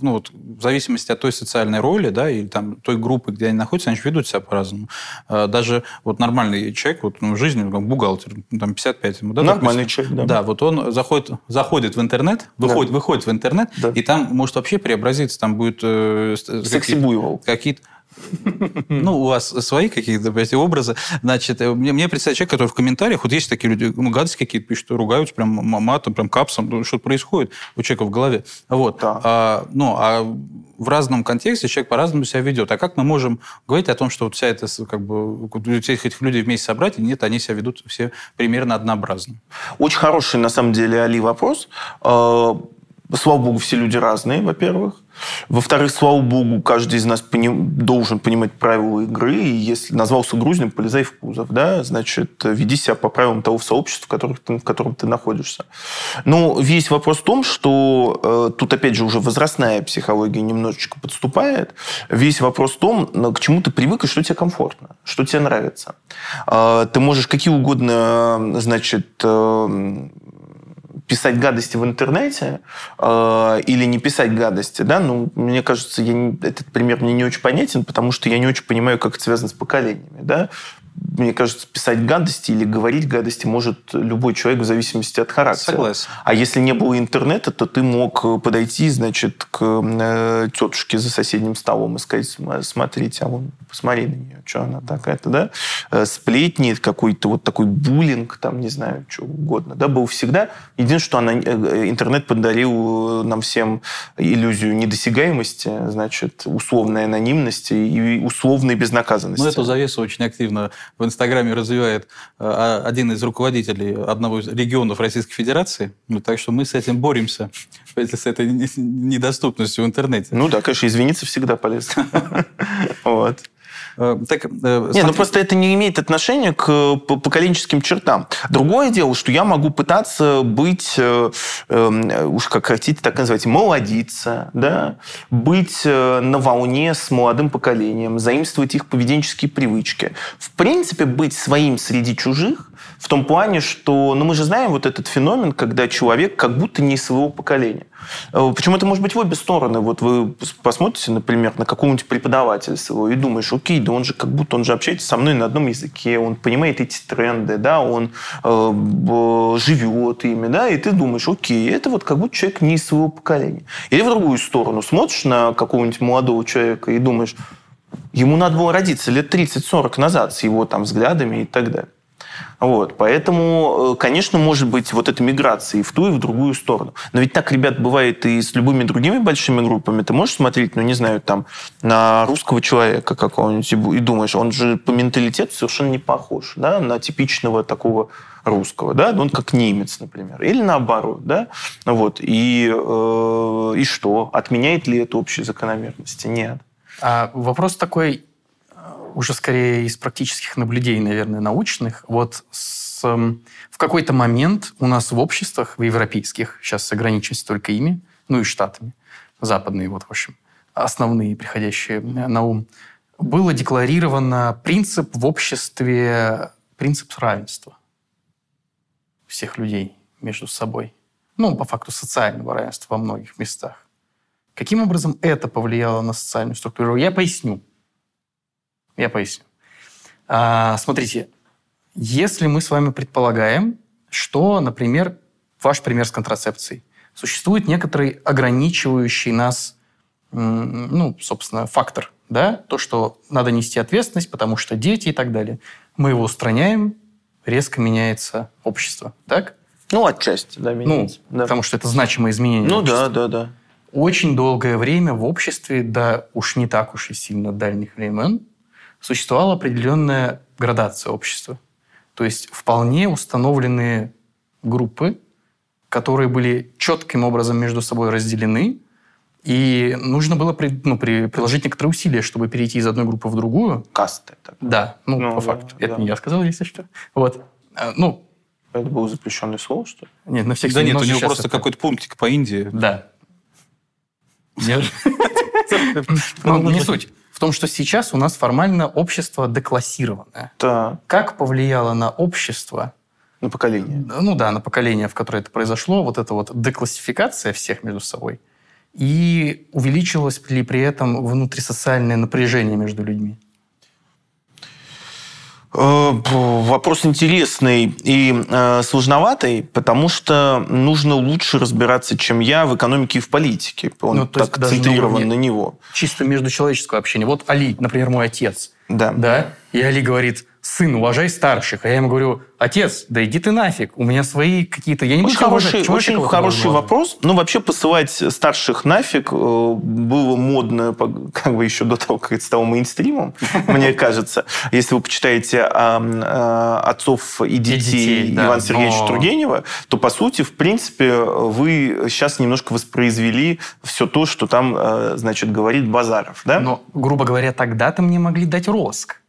ну, вот, в зависимости от той социальной роли, да, или там той группы, где они находятся, они же ведут себя по-разному. Э, даже вот нормальный человек, вот ну, в жизни, ну, как бухгалтер, ну, там 55 ему, да, Нормальный допустим. человек, да. Да, вот он заходит, заходит в интернет, выходит, выходит в интернет, Да. И там может вообще преобразиться, там будет... э, с- Секси какие- Буйвол. Какие-то Ну, у вас свои какие-то эти образы. Значит, э, мне, мне представляет человек, который в комментариях, вот есть такие люди, ну, гадости какие-то пишут, ругаются прям матом, прям капсом, ну, что-то происходит у человека в голове. Вот. Да. А, ну, а в разном контексте человек по-разному себя ведет. А как мы можем говорить о том, что вот вся эта, как бы, всех этих людей вместе собрать, и нет, они себя ведут все примерно однообразно? Очень хороший, на самом деле, Али, вопрос. Слава богу, все люди разные, во-первых. Во-вторых, слава богу, каждый из нас пони- должен понимать правила игры, и если назвался грузным, полезай в кузов, да, значит, веди себя по правилам того сообщества, в, которых ты, в котором ты находишься. Но весь вопрос в том, что э, тут, опять же, уже возрастная психология немножечко подступает. Весь вопрос в том, к чему ты привык и что тебе комфортно, что тебе нравится. Э, ты можешь какие угодно, значит, э, писать гадости в интернете э, или не писать гадости, да, ну, мне кажется, я не, этот пример мне не очень понятен, потому что я не очень понимаю, как это связано с поколениями, да мне кажется, писать гадости или говорить гадости может любой человек в зависимости от характера. Согласен. А если не было интернета, то ты мог подойти, значит, к э, тетушке за соседним столом и сказать, смотрите, а вон, посмотри на нее, что она такая-то, да? Э, сплетни, какой-то вот такой буллинг, там, не знаю, что угодно, да, был всегда. Единственное, что она, э, интернет подарил нам всем иллюзию недосягаемости, значит, условной анонимности и условной безнаказанности. Ну, эту завесу очень активно в Инстаграме развивает э, а, один из руководителей одного из регионов Российской Федерации. Ну, так что мы с этим боремся, с этой недоступностью в интернете. Ну да, конечно, извиниться всегда полезно. Вот. Э, так, э, Нет, ну просто это не имеет отношения к поколенческим чертам. Другое дело, что я могу пытаться быть, э, эм, уж как хотите, так называть, молодиться, да, быть на волне с молодым поколением, заимствовать их поведенческие привычки. В принципе, быть своим среди чужих в том плане, что, ну мы же знаем вот этот феномен, когда человек как будто не из своего поколения. Э, Причем это может быть в обе стороны. Вот вы посмотрите, например, на какого-нибудь преподавателя своего и думаешь, окей, да он же как будто он же общается со мной на одном языке, он понимает эти тренды, да, он э, живет ими, да, и ты думаешь, окей, это вот как будто человек не из своего поколения. Или в другую сторону смотришь на какого-нибудь молодого человека и думаешь, ему надо было родиться лет 30-40 назад с его там взглядами и так далее. Вот, поэтому, э, конечно, может быть вот эта миграция и в ту, и в другую сторону. Но ведь так, ребят, бывает и с любыми другими большими группами. Ты можешь смотреть, ну, не знаю, там, на русского человека какого-нибудь и думаешь, он же по менталитету совершенно не похож, да, на типичного такого русского, да, он как немец, например, или наоборот, да, вот, и, э, и что, отменяет ли это общие закономерности? Нет. А вопрос такой, уже скорее из практических наблюдений, наверное, научных. Вот с, в какой-то момент у нас в обществах, в европейских, сейчас ограничимся только ими, ну и штатами, западные, вот, в общем, основные, приходящие на ум, было декларировано принцип в обществе, принцип равенства всех людей между собой. Ну, по факту социального равенства во многих местах. Каким образом это повлияло на социальную структуру? Я поясню. Я поясню. А, смотрите, если мы с вами предполагаем, что, например, ваш пример с контрацепцией, существует некоторый ограничивающий нас, ну, собственно, фактор, да, то, что надо нести ответственность, потому что дети и так далее. Мы его устраняем, резко меняется общество, так? Ну, отчасти, да, меняется. Ну, да. потому что это значимое изменение. Ну, да, да, да. Очень долгое время в обществе, да уж не так уж и сильно дальних времен, существовала определенная градация общества. То есть вполне установленные группы, которые были четким образом между собой разделены, и нужно было при, ну, при, приложить некоторые усилия, чтобы перейти из одной группы в другую. Касты. Так. Да, ну, ну по да, факту. Да. Это не я сказал, если что. Вот. А, ну, это было запрещенное слово, что ли? Нет, на всех Да нет, у него просто это... какой-то пунктик по Индии. Да. Ну, не суть в том, что сейчас у нас формально общество деклассированное. Да. Как повлияло на общество на поколение. Ну да, на поколение, в которое это произошло, вот эта вот деклассификация всех между собой. И увеличилось ли при этом внутрисоциальное напряжение между людьми? Э, вопрос интересный и э, сложноватый, потому что нужно лучше разбираться, чем я, в экономике и в политике. Он ну, так концентрирован на, на него. Чисто междучеловеческого общения. Вот Али, например, мой отец. Да. Да. И Али говорит, сын, уважай старших. А я ему говорю, отец, да иди ты нафиг, у меня свои какие-то... Я не очень хороший, очень хороший вопрос. Ну, вообще посылать старших нафиг э, было модно как бы еще до того, как это стало мейнстримом, мне кажется. Если вы почитаете отцов и детей Ивана Сергеевича Тургенева, то, по сути, в принципе, вы сейчас немножко воспроизвели все то, что там, э, значит, говорит Базаров. Да? Но, грубо говоря, тогда-то мне могли дать роск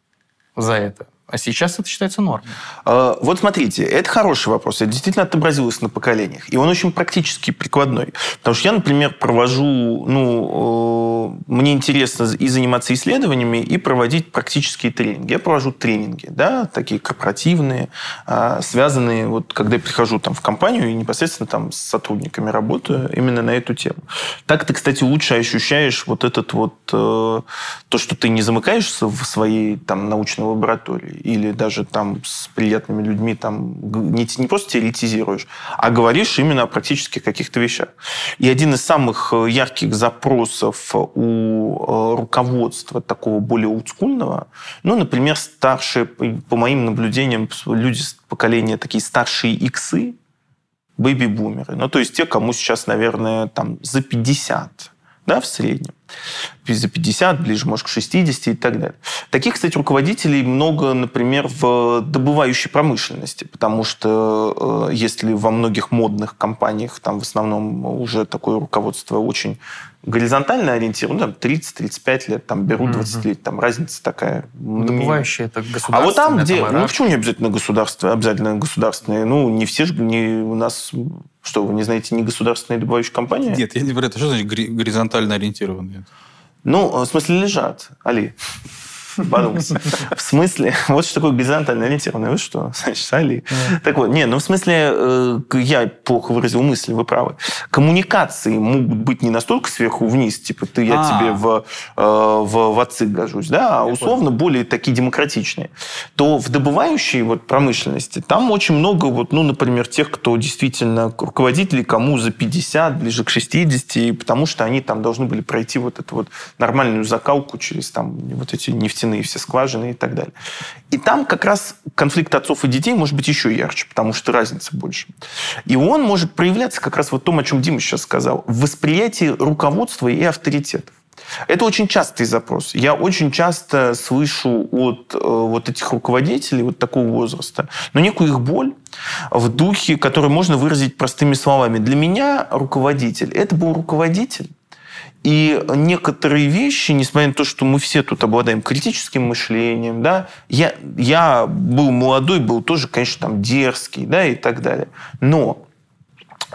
за это. А сейчас это считается нормой. А, вот смотрите, это хороший вопрос. Это действительно отобразилось на поколениях. И он очень практически прикладной. Потому что я, например, провожу, ну, э, мне интересно и заниматься исследованиями, и проводить практические тренинги. Я провожу тренинги, да, такие корпоративные, а, связанные, вот когда я прихожу там в компанию и непосредственно там с сотрудниками работаю именно на эту тему. Так ты, кстати, лучше ощущаешь вот этот вот, э, то, что ты не замыкаешься в своей там научной лаборатории, или даже там с приятными людьми там не, не просто теоретизируешь, а говоришь именно о практически каких-то вещах. И один из самых э, ярких запросов у э, руководства такого более олдскульного, ну, например, старшие, по моим наблюдениям, люди поколения такие старшие иксы, бэби-бумеры. Ну, то есть те, кому сейчас, наверное, там за 50, да, в среднем за 50, ближе, может, к 60 и так далее. Таких, кстати, руководителей много, например, в добывающей промышленности, потому что э, если во многих модных компаниях там в основном уже такое руководство очень горизонтально ориентировано, ну, там 30-35 лет, там берут 20 mm-hmm. лет, там разница такая. Добывающие это государство. А вот там, где, ну почему не обязательно государство, обязательно государственные? Ну, не все же, не у нас что, вы не знаете не государственные добывающие компании? Нет, я не про это. Что значит горизонтально ориентированные? Ну, в смысле лежат, Али. Подумался. В смысле, вот что такое горизонтально ориентированное. Вы что, значит, Али? Так вот, не, ну в смысле, э, я плохо выразил мысль, вы правы. Коммуникации могут быть не настолько сверху вниз, типа ты, я а. тебе в, э, в, в отцы гожусь, да, а условно более такие демократичные. То в добывающей вот промышленности там очень много, вот, ну, например, тех, кто действительно руководители, кому за 50, ближе к 60, потому что они там должны были пройти вот эту вот нормальную закалку через там вот эти нефтяные нефтяные все скважины и так далее. И там как раз конфликт отцов и детей может быть еще ярче, потому что разница больше. И он может проявляться как раз вот в том, о чем Дима сейчас сказал, в восприятии руководства и авторитетов. Это очень частый запрос. Я очень часто слышу от э, вот этих руководителей вот такого возраста, но некую их боль в духе, который можно выразить простыми словами. Для меня руководитель – это был руководитель, и некоторые вещи, несмотря на то, что мы все тут обладаем критическим мышлением, да, я, я был молодой, был тоже, конечно, там дерзкий, да, и так далее. Но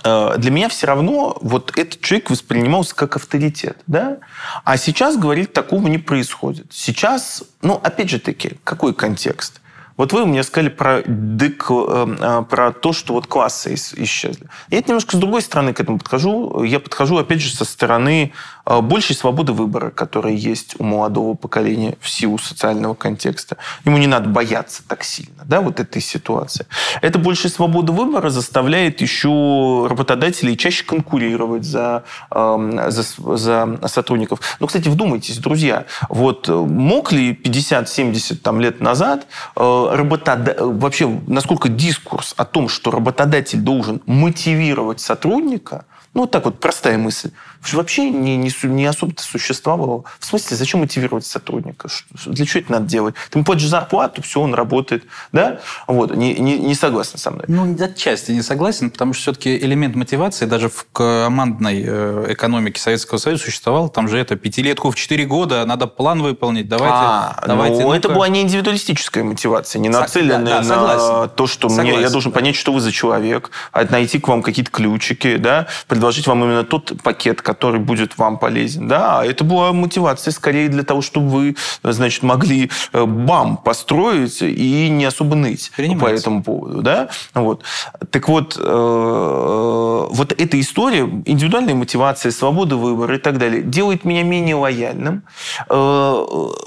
э, для меня все равно вот этот человек воспринимался как авторитет, да? А сейчас, говорит, такого не происходит. Сейчас, ну, опять же таки, какой контекст? Вот вы мне сказали про, дык, э, э, про то, что вот классы исчезли. Я немножко с другой стороны к этому подхожу. Я подхожу, опять же, со стороны большей свободы выбора, которая есть у молодого поколения в силу социального контекста. Ему не надо бояться так сильно, да, вот этой ситуации. Эта большая свобода выбора заставляет еще работодателей чаще конкурировать за, эм, за, за сотрудников. Но, кстати, вдумайтесь, друзья, вот мог ли 50-70 там, лет назад работодатель, вообще, насколько дискурс о том, что работодатель должен мотивировать сотрудника, ну, вот так вот, простая мысль. Вообще не, не, не особо-то существовало. В смысле, зачем мотивировать сотрудника? Для чего это надо делать? Ты ему платишь зарплату, все, он работает. Да? Вот, не, не, не согласен со мной. Ну, отчасти не согласен, потому что все-таки элемент мотивации даже в командной э, экономике Советского Союза существовал. Там же это пятилетку в четыре года, надо план выполнить. Давайте, а, давайте ну, это была не индивидуалистическая мотивация, не нацеленная да, да, на то, что согласен, мне, я должен понять, что вы за человек, а найти к вам какие-то ключики, да, предложить вам именно тот пакет, который будет вам полезен, да, а это была мотивация скорее для того, чтобы вы, значит, могли э, бам построить и не особо ныть по этому поводу, да, вот. Так вот, э, вот эта история, индивидуальная мотивация, свобода выбора и так далее, делает меня менее лояльным. Э,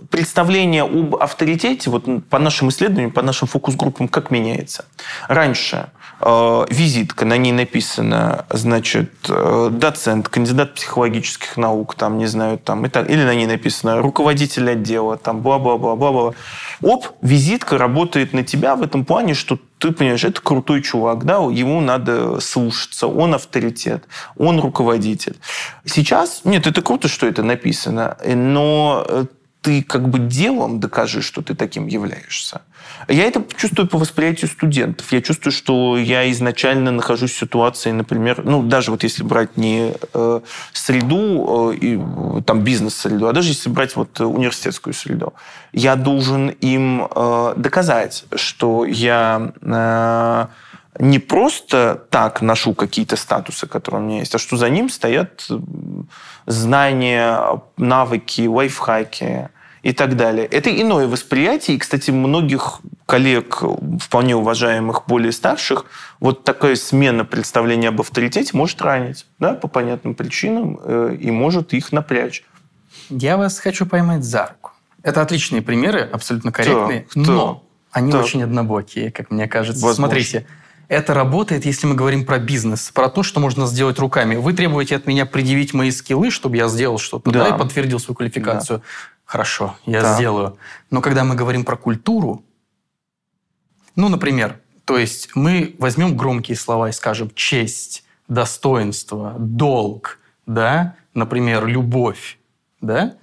представление об авторитете, вот по нашим исследованиям, по нашим фокус-группам, как меняется? Раньше Э, визитка, на ней написано, значит, э, доцент, кандидат психологических наук, там, не знаю, там, и так, или на ней написано руководитель отдела, там, бла-бла-бла-бла-бла. Оп, визитка работает на тебя в этом плане, что ты понимаешь, это крутой чувак, да, ему надо слушаться, он авторитет, он руководитель. Сейчас, нет, это круто, что это написано, но э, ты как бы делом докажи, что ты таким являешься. Я это чувствую по восприятию студентов. Я чувствую, что я изначально нахожусь в ситуации, например, ну, даже вот если брать не э, среду, э, и, там, бизнес-среду, а даже если брать вот университетскую среду, я должен им э, доказать, что я... Э, не просто так ношу какие-то статусы, которые у меня есть, а что за ним стоят знания, навыки, лайфхаки, и так далее. Это иное восприятие. И, кстати, многих коллег, вполне уважаемых, более старших, вот такая смена представления об авторитете может ранить да, по понятным причинам э, и может их напрячь. Я вас хочу поймать за руку. Это отличные примеры, абсолютно корректные? Кто? но они кто? очень однобокие, как мне кажется. Возможно. Смотрите, это работает, если мы говорим про бизнес, про то, что можно сделать руками. Вы требуете от меня предъявить мои скиллы, чтобы я сделал что-то, да, да и подтвердил свою квалификацию. Да. Хорошо, я да. сделаю. Но когда мы говорим про культуру, ну, например, то есть мы возьмем громкие слова и скажем честь, достоинство, долг, да, например, любовь, да.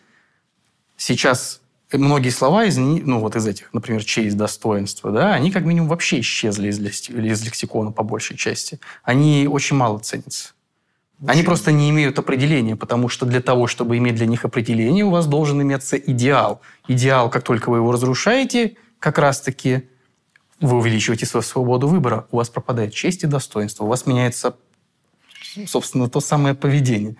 Сейчас многие слова из, ну, вот из этих, например, честь, достоинство, да, они как минимум вообще исчезли из, из лексикона по большей части. Они очень мало ценятся. Они просто не имеют определения, потому что для того, чтобы иметь для них определение, у вас должен иметься идеал. Идеал, как только вы его разрушаете, как раз-таки вы увеличиваете свою свободу выбора, у вас пропадает честь и достоинство, у вас меняется, собственно, то самое поведение.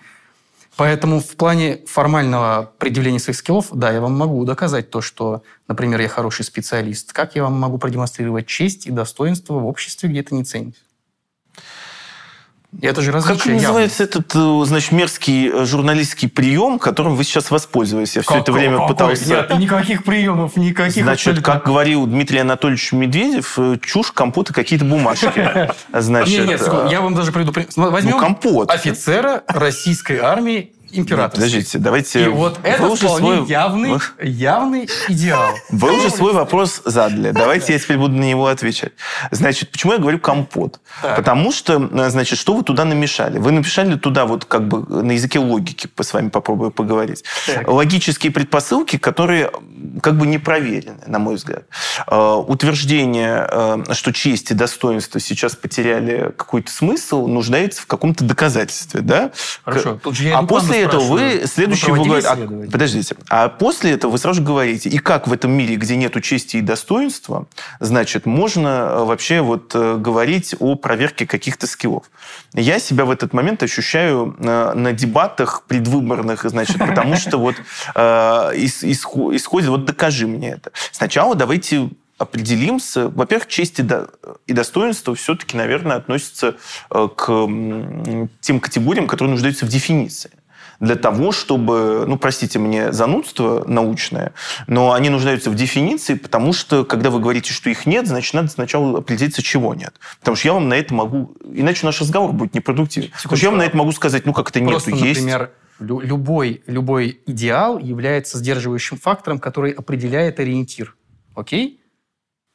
Поэтому в плане формального предъявления своих скиллов, да, я вам могу доказать то, что, например, я хороший специалист. Как я вам могу продемонстрировать честь и достоинство в обществе, где это не ценится? Это же различие Как называется явно. этот, э, значит, мерзкий э, журналистский прием, которым вы сейчас воспользовались? Я все это время какой? пытался... Нет, никаких приемов, никаких... Значит, абсолютно... как говорил Дмитрий Анатольевич Медведев, э, чушь, компот и какие-то бумажки. Значит, нет, нет, я вам даже приду... Возьмем ну, компот. офицера российской армии император. Подождите, давайте... И вот это вполне свой... явный, явный идеал. Вы уже свой вопрос задали. Давайте я теперь буду на него отвечать. Значит, почему я говорю компот? Так. Потому что, значит, что вы туда намешали? Вы намешали туда вот как бы на языке логики, с вами попробую поговорить. Так. Логические предпосылки, которые как бы не проверены, на мой взгляд. А, утверждение, что честь и достоинство сейчас потеряли какой-то смысл, нуждается в каком-то доказательстве, да? Хорошо. Тут же я а после этого вы следующий вы говорите, а, подождите, а после этого вы сразу же говорите, и как в этом мире, где нету чести и достоинства, значит, можно э, вообще вот э, говорить о проверке каких-то скиллов. Я себя в этот момент ощущаю э, на дебатах предвыборных, значит, потому что вот исходит, вот докажи мне это. Сначала давайте определимся. Во-первых, честь и достоинство все-таки, наверное, относятся к тем категориям, которые нуждаются в дефиниции для того, чтобы, ну, простите мне, занудство научное, но они нуждаются в дефиниции, потому что, когда вы говорите, что их нет, значит, надо сначала определиться, чего нет. Потому что я вам на это могу... Иначе наш разговор будет непродуктивен. Потому что я вам на это могу сказать, ну, как это Просто, нету, есть... например, любой, любой идеал является сдерживающим фактором, который определяет ориентир. Окей?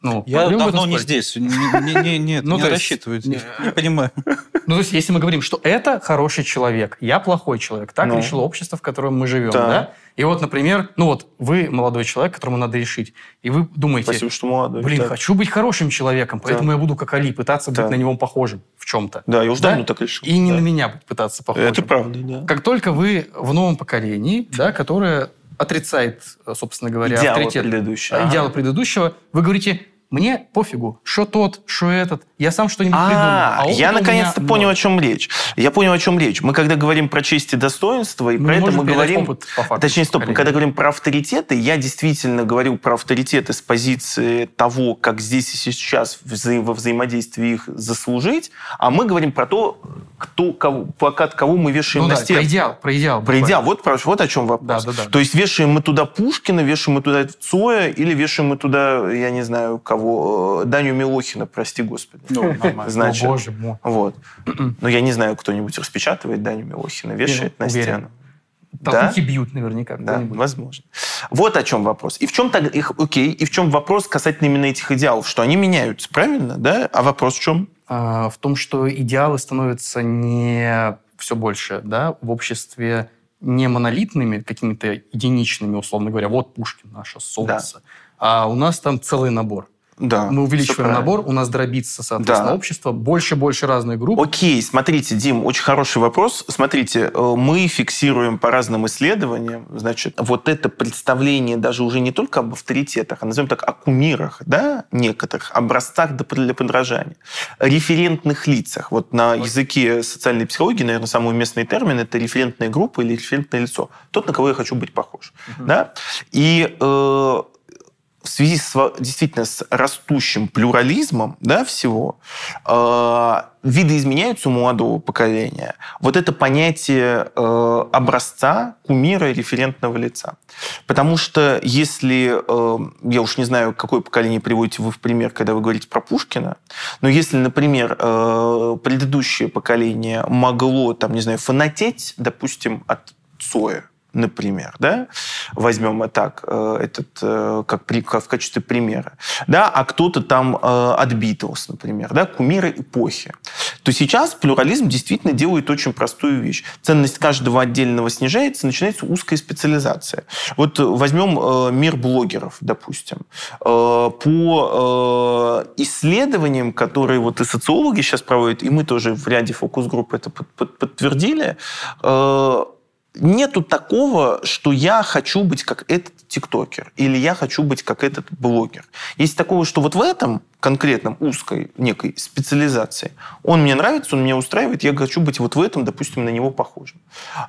Ну, я давно не здесь. Не, не, не, нет, ну, не рассчитываю. Не, не понимаю. Ну, то есть, если мы говорим, что это хороший человек, я плохой человек, так ну, решило общество, в котором мы живем, да. да? И вот, например, ну вот, вы молодой человек, которому надо решить, и вы думаете, Спасибо, что молодой. блин, да. хочу быть хорошим человеком, поэтому да. я буду, как Али, пытаться да. быть на него похожим в чем-то. Да, я уже да? давно так решил. И не да. на меня пытаться похожим. Это правда, да. Как только вы в новом поколении, да, которое отрицает, собственно говоря, идеалы авторитет, предыдущего. идеалы ага. предыдущего, вы говорите, Мне пофигу, что тот, что этот. Я сам что-нибудь А, придумал. А я наконец-то понял, о чем речь. Я понял, о чем речь. Мы когда говорим про честь и достоинство, и Мы про это мы говорим... опыт, по факту, Точнее, стоп, мы коллеги. когда говорим про авторитеты, я действительно говорил про авторитеты с позиции того, как здесь и сейчас вза- во взаимодействии их заслужить, а мы говорим про то, кто, кого, плакат кого мы вешаем Ну на да, стену. про идеал, про идеал. Про идеал. Вот, про- вот о чем вопрос. Да, да, да. То есть вешаем мы туда Пушкина, вешаем мы туда Цоя или вешаем мы туда, я не знаю, кого, э, Даню Милохина, прости господи. Ну, нормально. Значит, О, боже мой. вот. Но я не знаю, кто-нибудь распечатывает Даню Милохина, вешает на уверен. стену. Толкунки бьют наверняка. Да, возможно. Вот о чем вопрос. И в чем тогда их, окей, и в чем вопрос касательно именно этих идеалов, что они меняются, правильно, да? А вопрос в чем? А, в том, что идеалы становятся не все больше, да, в обществе не монолитными, какими-то единичными, условно говоря, вот Пушкин, наше солнце, а у нас там целый набор. Да. Мы увеличиваем набор, у нас дробится, соответственно, Да. общество, больше-больше разных групп. Окей, смотрите, Дим, очень хороший вопрос. Смотрите, э, мы фиксируем по разным исследованиям, значит, вот это представление даже уже не только об авторитетах, а назовем так, о кумирах, да, некоторых, образцах для подражания, референтных лицах. Вот на языке социальной психологии, наверное, самый уместный термин – это референтная группа или референтное лицо. Тот, на кого я хочу быть похож. Да? И э, в связи с действительно с растущим плюрализмом да, всего, э, видоизменяются у молодого поколения вот это понятие э, образца, кумира, референтного лица. Потому что если, э, я уж не знаю, какое поколение приводите вы в пример, когда вы говорите про Пушкина, но если, например, э, предыдущее поколение могло, там, не знаю, фанатеть, допустим, от Цоя, например, да, возьмем так, э, этот, э, как, как в качестве примера, да, а кто-то там э, от Битлз, например, да, кумиры эпохи, то сейчас плюрализм действительно делает очень простую вещь. Ценность каждого отдельного снижается, начинается узкая специализация. Вот возьмем мир блогеров, допустим. По исследованиям, которые вот и социологи сейчас проводят, и мы тоже в ряде фокус-групп это под- под- подтвердили, нету такого, что я хочу быть как этот тиктокер или я хочу быть как этот блогер. Есть такого, что вот в этом конкретном узкой некой специализации он мне нравится, он меня устраивает, я хочу быть вот в этом, допустим, на него похожим.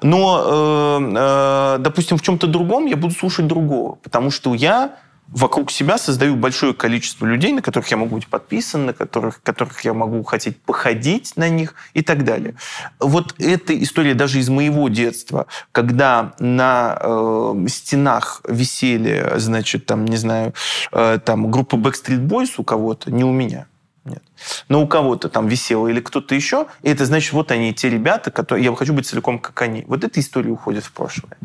Но, э, э, допустим, в чем-то другом я буду слушать другого, потому что я вокруг себя создаю большое количество людей, на которых я могу быть подписан, на которых, которых я могу хотеть походить на них и так далее. Вот эта история даже из моего детства, когда на э, стенах висели, значит, там, не знаю, э, там группа Backstreet Boys у кого-то, не у меня. Нет. Но у кого-то там висело или кто-то еще, и это значит, вот они, те ребята, которые я хочу быть целиком как они. Вот эта история уходит в прошлое.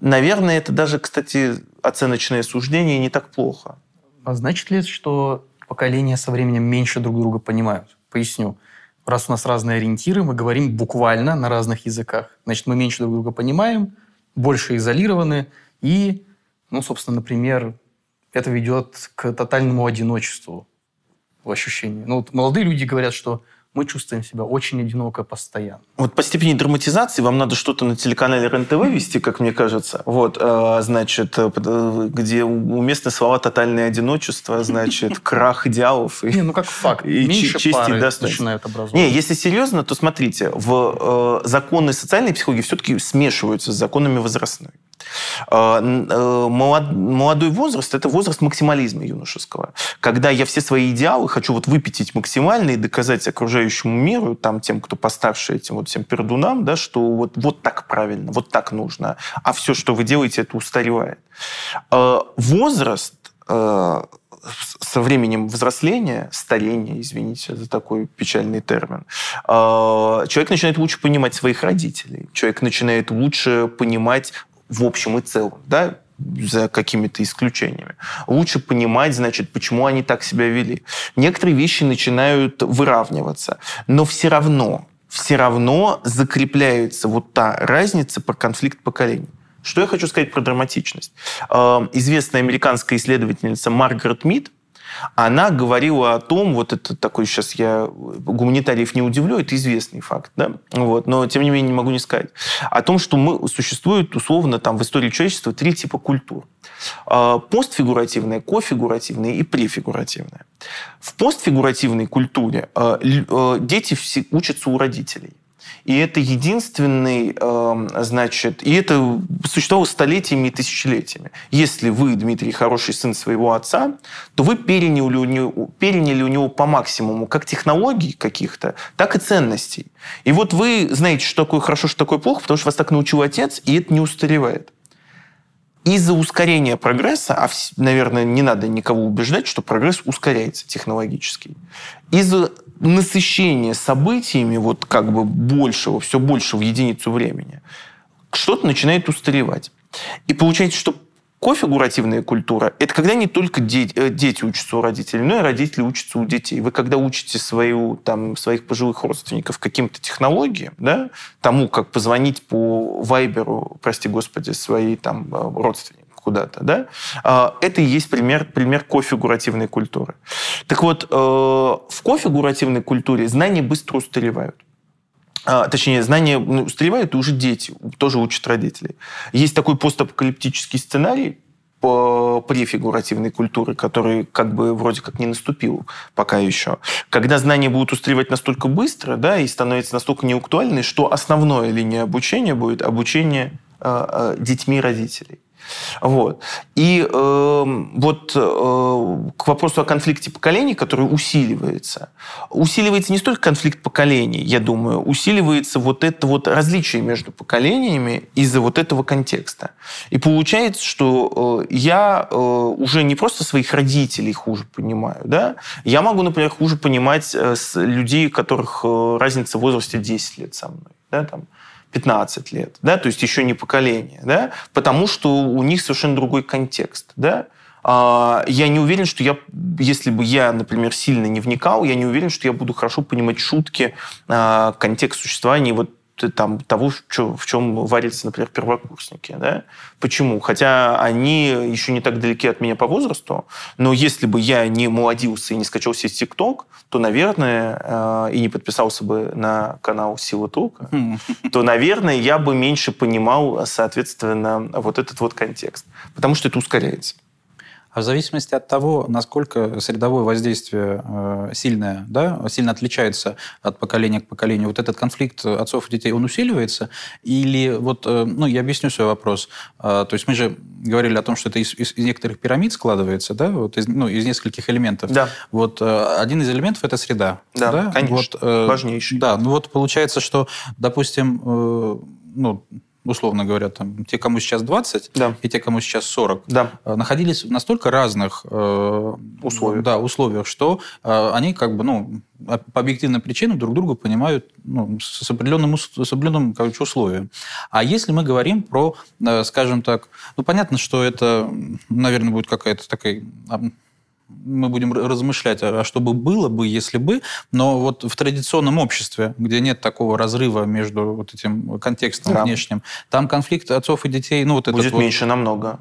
Наверное, это даже, кстати, оценочное суждение не так плохо. А значит ли это, что поколения со временем меньше друг друга понимают? Поясню. Раз у нас разные ориентиры, мы говорим буквально на разных языках. Значит, мы меньше друг друга понимаем, больше изолированы, и, ну, собственно, например, это ведет к тотальному одиночеству в ощущении. Ну, вот молодые люди говорят, что мы чувствуем себя очень одиноко постоянно. Вот по степени драматизации вам надо что-то на телеканале РЕН-ТВ вести, как мне кажется. Вот, э, значит, э, э, где уместны слова «тотальное одиночество», значит, «крах идеалов». и- Не, ну как факт. И Меньше честь и пары достоинство. начинают образовывать. Не, если серьезно, то смотрите, в законы социальной психологии все-таки смешиваются с законами возрастной. Э, э, молод- молодой возраст – это возраст максимализма юношеского. Когда я все свои идеалы хочу вот выпятить максимально и доказать окружающему миру, там, тем, кто постарше, этим вот всем пердунам, да, что вот, вот так правильно, вот так нужно. А все, что вы делаете, это устаревает. Э, возраст со временем взросления, старения, извините за такой печальный термин, человек начинает лучше понимать своих родителей, человек начинает лучше понимать в общем и целом, да, за какими-то исключениями. Лучше понимать, значит, почему они так себя вели. Некоторые вещи начинают выравниваться, но все равно, все равно закрепляется вот та разница про конфликт поколений. Что я хочу сказать про драматичность? Э, Известная американская исследовательница Маргарет Мид она говорила о том, вот это такой сейчас я гуманитариев не удивлю, это известный факт, да, вот, но тем не менее не могу не сказать, о том, что мы, существует условно там в истории человечества три типа культур. А, постфигуративная, кофигуративная и префигуративная. В постфигуративной культуре а, а, дети учатся у родителей. И это единственный, эм, значит, и это существовало столетиями и тысячелетиями. Если вы, Дмитрий, хороший сын своего отца, то вы переняли у него, переняли у него по максимуму как технологий каких-то, так и ценностей. И вот вы знаете, что такое хорошо, что такое плохо, потому что вас так научил отец, и это не устаревает. Из-за ускорения прогресса, а, наверное, не надо никого убеждать, что прогресс ускоряется технологически, из-за насыщение событиями вот как бы большего, все больше в единицу времени, что-то начинает устаревать. И получается, что кофигуративная культура – это когда не только дети, э, дети учатся у родителей, но и родители учатся у детей. Вы когда учите свою, там, своих пожилых родственников каким-то технологиям, да, тому, как позвонить по вайберу, прости господи, своей там э, родственнику, куда-то, да, а, это и есть пример, пример кофигуративной культуры. Так вот, э, в кофигуративной культуре знания быстро устаревают. А, точнее, знания ну, устаревают, и уже дети тоже учат родителей. Есть такой постапокалиптический сценарий, префигуративной культуры, который как бы вроде как не наступил пока еще. Когда знания будут устаревать настолько быстро, да, и становятся настолько неактуальны, что основная линия обучения будет обучение э, э, детьми родителей. Вот. И э, вот э, к вопросу о конфликте поколений, который усиливается. Усиливается не столько конфликт поколений, я думаю, усиливается вот это вот различие между поколениями из-за вот этого контекста. И получается, что э, я э, уже не просто своих родителей хуже понимаю, да, я могу, например, хуже понимать э, людей, у которых э, разница в возрасте 10 лет со мной. Да, там, 15 лет, да, то есть еще не поколение, да, потому что у них совершенно другой контекст, да. А, я не уверен, что я, если бы я, например, сильно не вникал, я не уверен, что я буду хорошо понимать шутки, а, контекст существования вот там, того, в чем варятся, например, первокурсники. Да? Почему? Хотя они еще не так далеки от меня по возрасту, но если бы я не молодился и не скачал себе ТикТок, то, наверное, э, и не подписался бы на канал Сила Тока, то, наверное, я бы меньше понимал, соответственно, вот этот вот контекст. Потому что это ускоряется. А в зависимости от того, насколько средовое воздействие э, сильное, да, сильно отличается от поколения к поколению, вот этот конфликт отцов и детей, он усиливается? Или вот, э, ну, я объясню свой вопрос. Э, то есть мы же говорили о том, что это из, из, из некоторых пирамид складывается, да, вот из, ну, из нескольких элементов. Да. Вот один из элементов – это среда. Да, да? конечно, вот, важнейший. Да, ну вот получается, что, допустим, ну, условно говоря, там, те, кому сейчас 20, да. и те, кому сейчас 40, да. Э, находились в настолько разных э, условиях. Да, условиях, что э, они как бы, ну, по объективным причинам друг друга понимают ну, с определенным, с определенным короче, условием. А если мы говорим про, э, скажем так, ну, понятно, что это, наверное, будет какая-то такая мы будем размышлять, а что бы было бы, если бы, но вот в традиционном обществе, где нет такого разрыва между вот этим контекстом да. внешним, там конфликт отцов и детей, ну вот Будет этот меньше вот... намного.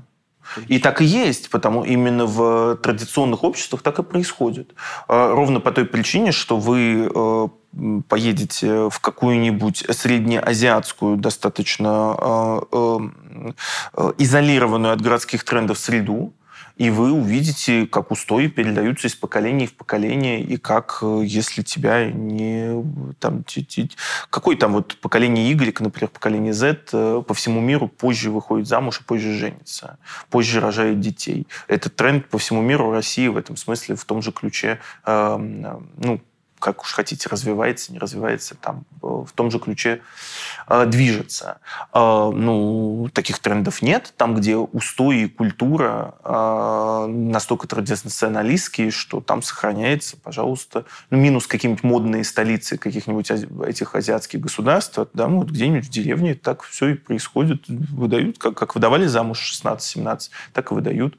И так и есть, потому именно в традиционных обществах так и происходит. А, ровно по той причине, что вы э, поедете в какую-нибудь среднеазиатскую, достаточно изолированную от городских трендов среду, и вы увидите, как устои передаются из поколения в поколение, и как, э, если тебя не... Там, какой там вот поколение Y, например, поколение Z э, по всему миру позже выходит замуж и позже женится, позже рожает детей. Этот тренд по всему миру России в этом смысле в том же ключе, эм, э, ну, как уж хотите, развивается, не развивается, там э, в том же ключе э, движется. Э, ну, таких трендов нет. Там, где устои и культура настолько традиционалистские, что там сохраняется, пожалуйста, ну, минус какие-нибудь модные столицы каких-нибудь этих азиатских государств, да, вот где-нибудь в деревне так все и происходит. Выдают, как, как выдавали замуж 16-17, так и выдают.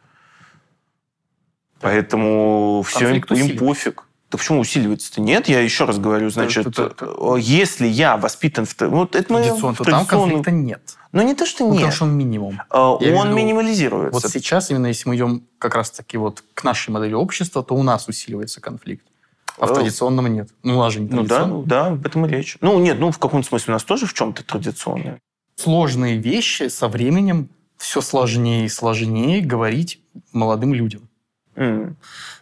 Поэтому все им, им пофиг. Да почему усиливается-то? Нет, я еще раз говорю, значит, это- это- э, если я воспитан в... Вот это мы Традиционно, то там конфликта нет. Ну, не то, что Ну, нет. Потому что он минимум. Я Он виду, минимализируется. Вот сейчас, именно если мы идем как раз-таки вот к нашей модели общества, то у нас усиливается конфликт. А в Э, традиционном нет. Ну, у нас же не Ну да, традиционно. ну да, об этом и речь. Ну нет, ну в каком-то смысле у нас тоже в чем-то традиционное. Сложные вещи со временем все сложнее и сложнее говорить молодым людям. М.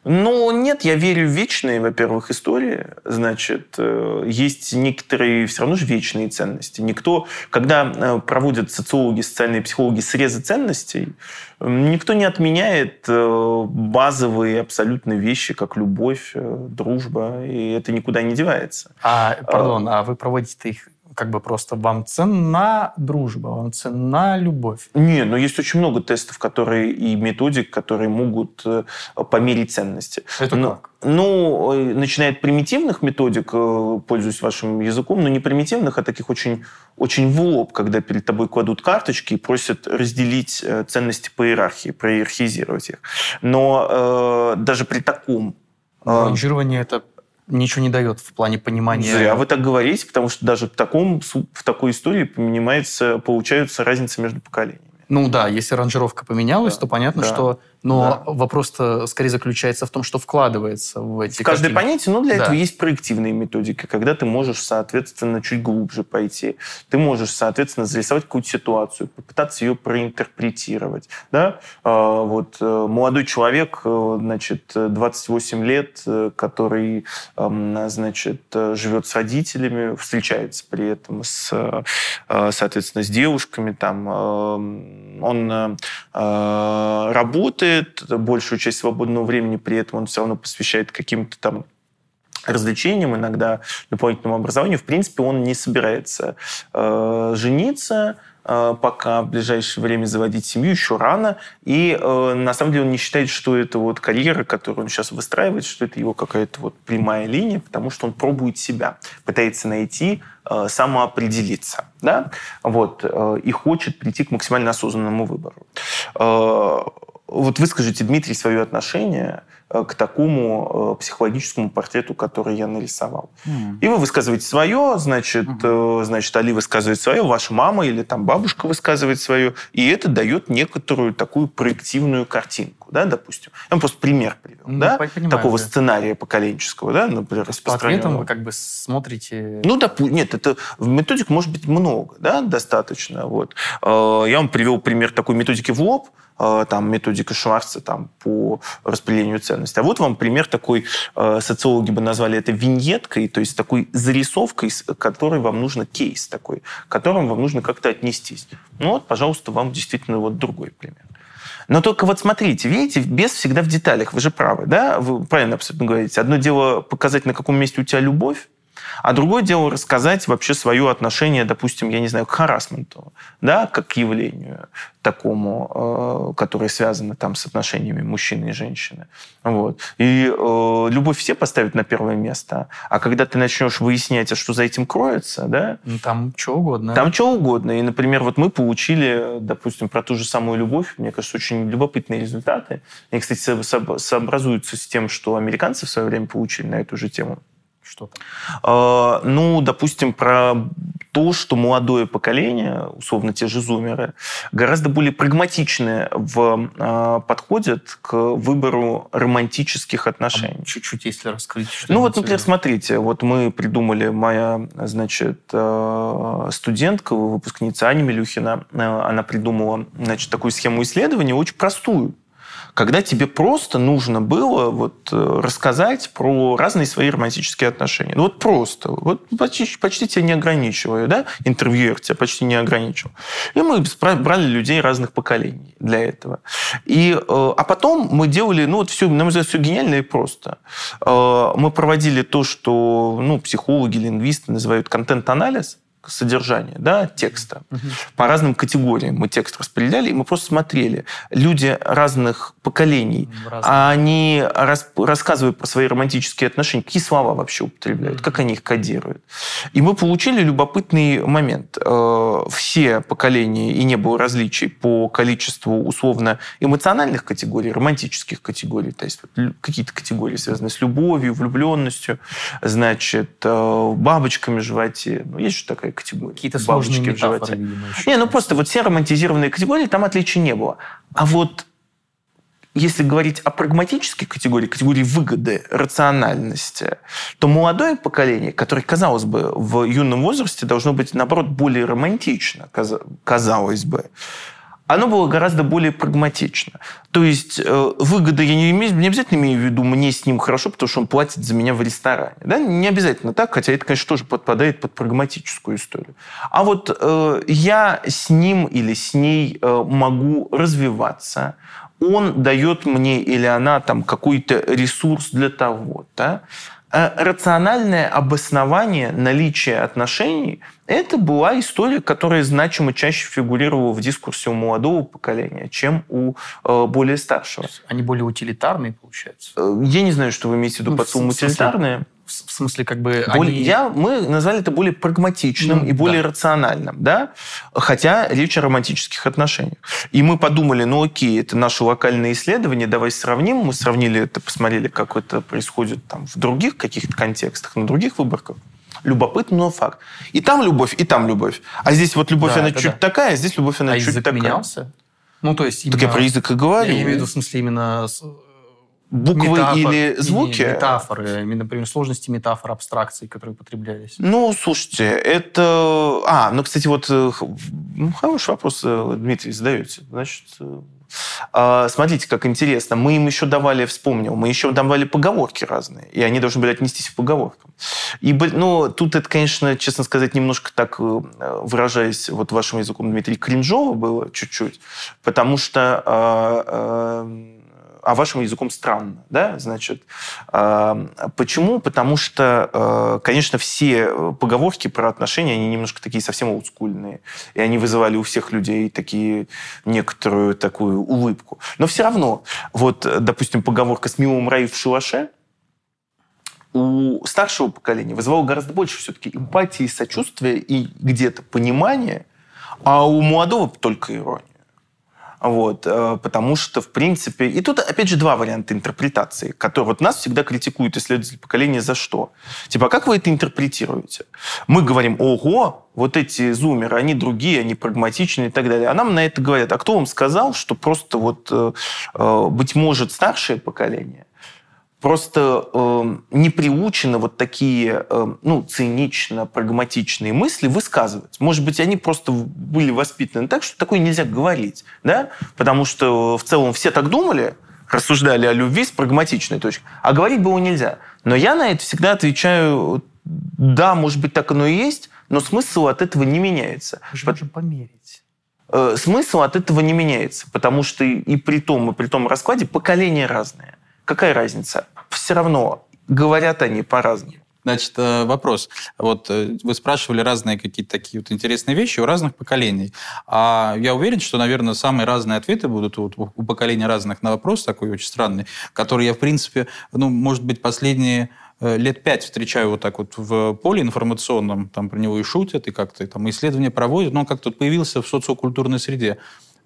Ну, нет, я верю в вечные, во-первых, истории. Значит, э, есть некоторые все равно же вечные ценности. Никто, когда э, проводят социологи, социальные психологи срезы ценностей, никто не отменяет э, базовые абсолютно вещи, как любовь, дружба, и это никуда не девается. А, пардон, а вы проводите их как бы просто вам ценна дружба, вам ценна любовь. Не, но есть очень много тестов, которые и методик, которые могут э, померить ценности. Это Ну, как? Ну, э, начиная от примитивных методик, э, пользуюсь вашим языком, но не примитивных, а таких очень, очень в лоб, когда перед тобой кладут карточки и просят разделить ценности по иерархии, проиерархизировать их. Но э, даже при таком... Ранжирование это ничего не дает в плане понимания. Зря вы так говорите, потому что даже в, таком, в такой истории понимается, получаются разницы между поколениями. Ну да, если ранжировка поменялась, Да, то понятно, да, что... Но вопрос-то скорее заключается в том, что вкладывается в эти В каждое понятие, но для Да. этого есть проективные методики, когда ты можешь, соответственно, чуть глубже пойти. Ты можешь, соответственно, зарисовать какую-то ситуацию, попытаться ее проинтерпретировать. Да? А, Вот э, молодой человек, э, значит, э, 28 лет, э, который, значит, живет с родителями, встречается при этом с, соответственно, с девушками, там, он э, работает, большую часть свободного времени при этом он все равно посвящает каким-то там развлечениям, иногда дополнительному образованию. В принципе, он не собирается э, жениться, э, пока в ближайшее время заводить семью, еще рано. И э, на самом деле он не считает, что это вот карьера, которую он сейчас выстраивает, что это его какая-то вот прямая линия, потому что он пробует себя, пытается найти, э, самоопределиться. Да? Вот, э, и хочет прийти к максимально осознанному выбору. Э, вот выскажите, Дмитрий, свое отношение э, к такому э, психологическому портрету, который я нарисовал. И вы высказываете свое, значит, э, значит, Али высказывает свое, ваша мама или там бабушка высказывает свое, и это дает некоторую такую проективную картинку, да, допустим. Я вам просто пример привел, Ну, да, по- понимаю, такого да. сценария поколенческого, да, например, По ответам вы распространенного. как бы смотрите... Ну, допу- нет, это методик может быть много, да, достаточно. Вот. Я вам привел пример такой методики в лоб, там методика Шварца там, по распределению ценностей. А вот вам пример такой, э, социологи бы назвали это виньеткой, то есть такой зарисовкой, с которой вам нужно кейс такой, к которому вам нужно как-то отнестись. Ну вот, пожалуйста, вам действительно вот другой пример. Но только вот смотрите, видите, без всегда в деталях. Вы же правы, да? Вы правильно абсолютно говорите. Одно дело показать, на каком месте у тебя любовь, а другое дело рассказать вообще свое отношение, допустим, я не знаю, к харасменту, да, как к явлению такому, э, которое связано там с отношениями мужчины и женщины. Вот. И э, любовь все поставят на первое место, а когда ты начнешь выяснять, а что за этим кроется, да, Ну, Там что угодно. там что угодно. И, например, вот мы получили, допустим, про ту же самую любовь, мне кажется, очень любопытные результаты. Они, кстати, со- со- сообразуются с тем, что американцы в свое время получили на эту же тему. Что там? Э, Ну, допустим, про то, что молодое поколение, условно те же зумеры, гораздо более прагматичны в э, подходят к выбору романтических отношений. Там Чуть-чуть, если раскрыть. что Ну вот, например, смотрите, вот мы придумали, моя, значит, э, студентка, выпускница Аня Милюхина, э, она придумала, значит, такую схему исследования, очень простую. Когда тебе просто нужно было вот э, рассказать про разные свои романтические отношения. Ну вот просто. Вот почти, почти тебя не ограничивая, да? Интервьюер тебя почти не ограничивал. И мы брали людей разных поколений для этого. И, э, а потом мы делали, ну вот все, на мой взгляд, все гениально и просто. Э, Мы проводили то, что ну, психологи, лингвисты называют контент-анализ, содержания, да, текста. Угу. По разным категориям мы текст распределяли, и мы просто смотрели. Люди разных поколений, Разные. они рас, рассказывают про свои романтические отношения, какие слова вообще употребляют, угу. как они их кодируют. И мы получили любопытный момент. Э, все поколения, и не было различий по количеству условно эмоциональных категорий, романтических категорий, то есть какие-то категории, связанные с любовью, влюбленностью, значит, э, бабочками в животе. Ну, есть же такая категория. Какие-то сложные метафоры, видимо, Не, ну просто вот все романтизированные категории, там отличий не было. А вот если говорить о прагматической категории, категории выгоды, рациональности, то молодое поколение, которое, казалось бы, в юном возрасте должно быть, наоборот, более романтично, казалось бы, оно было гораздо более прагматично. То есть э, выгода я не, имею, не обязательно имею в виду мне с ним хорошо, потому что он платит за меня в ресторане. Да? Не обязательно так, хотя это, конечно, тоже подпадает под прагматическую историю. А вот э, я с ним или с ней э, могу развиваться, он дает мне или она там какой-то ресурс для того-то. Э, рациональное обоснование наличия отношений – это была история, которая значимо чаще фигурировала в дискурсе у молодого поколения, чем у э, более старшего. Они более утилитарные, получается? Э, я не знаю, что вы имеете в виду ну, под словом утилитарные в смысле, как бы... Более, они... я, мы назвали это более прагматичным ну, и более да. рациональным, да? Хотя речь о романтических отношениях. И мы подумали, ну окей, это наши локальные исследования, давай сравним. Мы сравнили это, посмотрели, как это происходит там в других каких-то контекстах, на других выборках. Любопытно, но факт. И там любовь, и там любовь. А здесь вот любовь, да, она чуть да. такая, а здесь любовь, она а чуть такая. менялся? Ну, то есть именно... Так я про язык и говорю. Я имею в виду, в смысле, именно буквы метафор, или звуки? Метафоры, например, сложности метафор, абстракций, которые употреблялись. Ну, слушайте, это... А, ну, кстати, вот э, ну, хороший вопрос, э, Дмитрий, задаете. Значит, э, а, смотрите, как интересно. Мы им еще давали, вспомнил, мы еще давали поговорки разные, и они должны были отнестись к поговоркам. И, ну, тут это, конечно, честно сказать, немножко так, выражаясь вот вашим языком, Дмитрий, кринжово было чуть-чуть, потому что а, вашим языком странно. Да? Значит, почему? Потому что, а, конечно, все поговорки про отношения, они немножко такие совсем олдскульные. И они вызывали у всех людей такие, некоторую такую улыбку. Но все равно, вот, допустим, поговорка «с милым рай в шалаше», у старшего поколения вызывало гораздо больше все-таки эмпатии, сочувствия и где-то понимания, а у молодого только ирония. Вот, э, потому что, в принципе... И тут, опять же, два варианта интерпретации, которые вот нас всегда критикуют исследователи поколения за что. Типа, а как вы это интерпретируете? Мы говорим, ого, вот эти зумеры, они другие, они прагматичные и так далее. А нам на это говорят, а кто вам сказал, что просто вот, э, э, быть может, старшее поколение просто э, не приучены вот такие, э, ну, цинично, прагматичные мысли высказывать. Может быть, они просто были воспитаны так, что такое нельзя говорить, да? Потому что в целом все так думали, рассуждали о любви с прагматичной точки, а говорить было нельзя. Но я на это всегда отвечаю, да, может быть, так оно и есть, но смысл от этого не меняется. Мы же можем померить э, смысл от этого не меняется, потому что и при том, и при том раскладе поколения разные. Какая разница? Все равно говорят они по-разному. Значит, э, вопрос. Вот э, вы спрашивали разные какие-то такие вот интересные вещи у разных поколений. А я уверен, что, наверное, самые разные ответы будут у поколения разных на вопрос, такой очень странный, который я, в принципе, ну, может быть, последние э, лет пять встречаю вот так вот в поле информационном, там про него и шутят, и как-то там исследования проводят, но он как-то появился в социокультурной среде.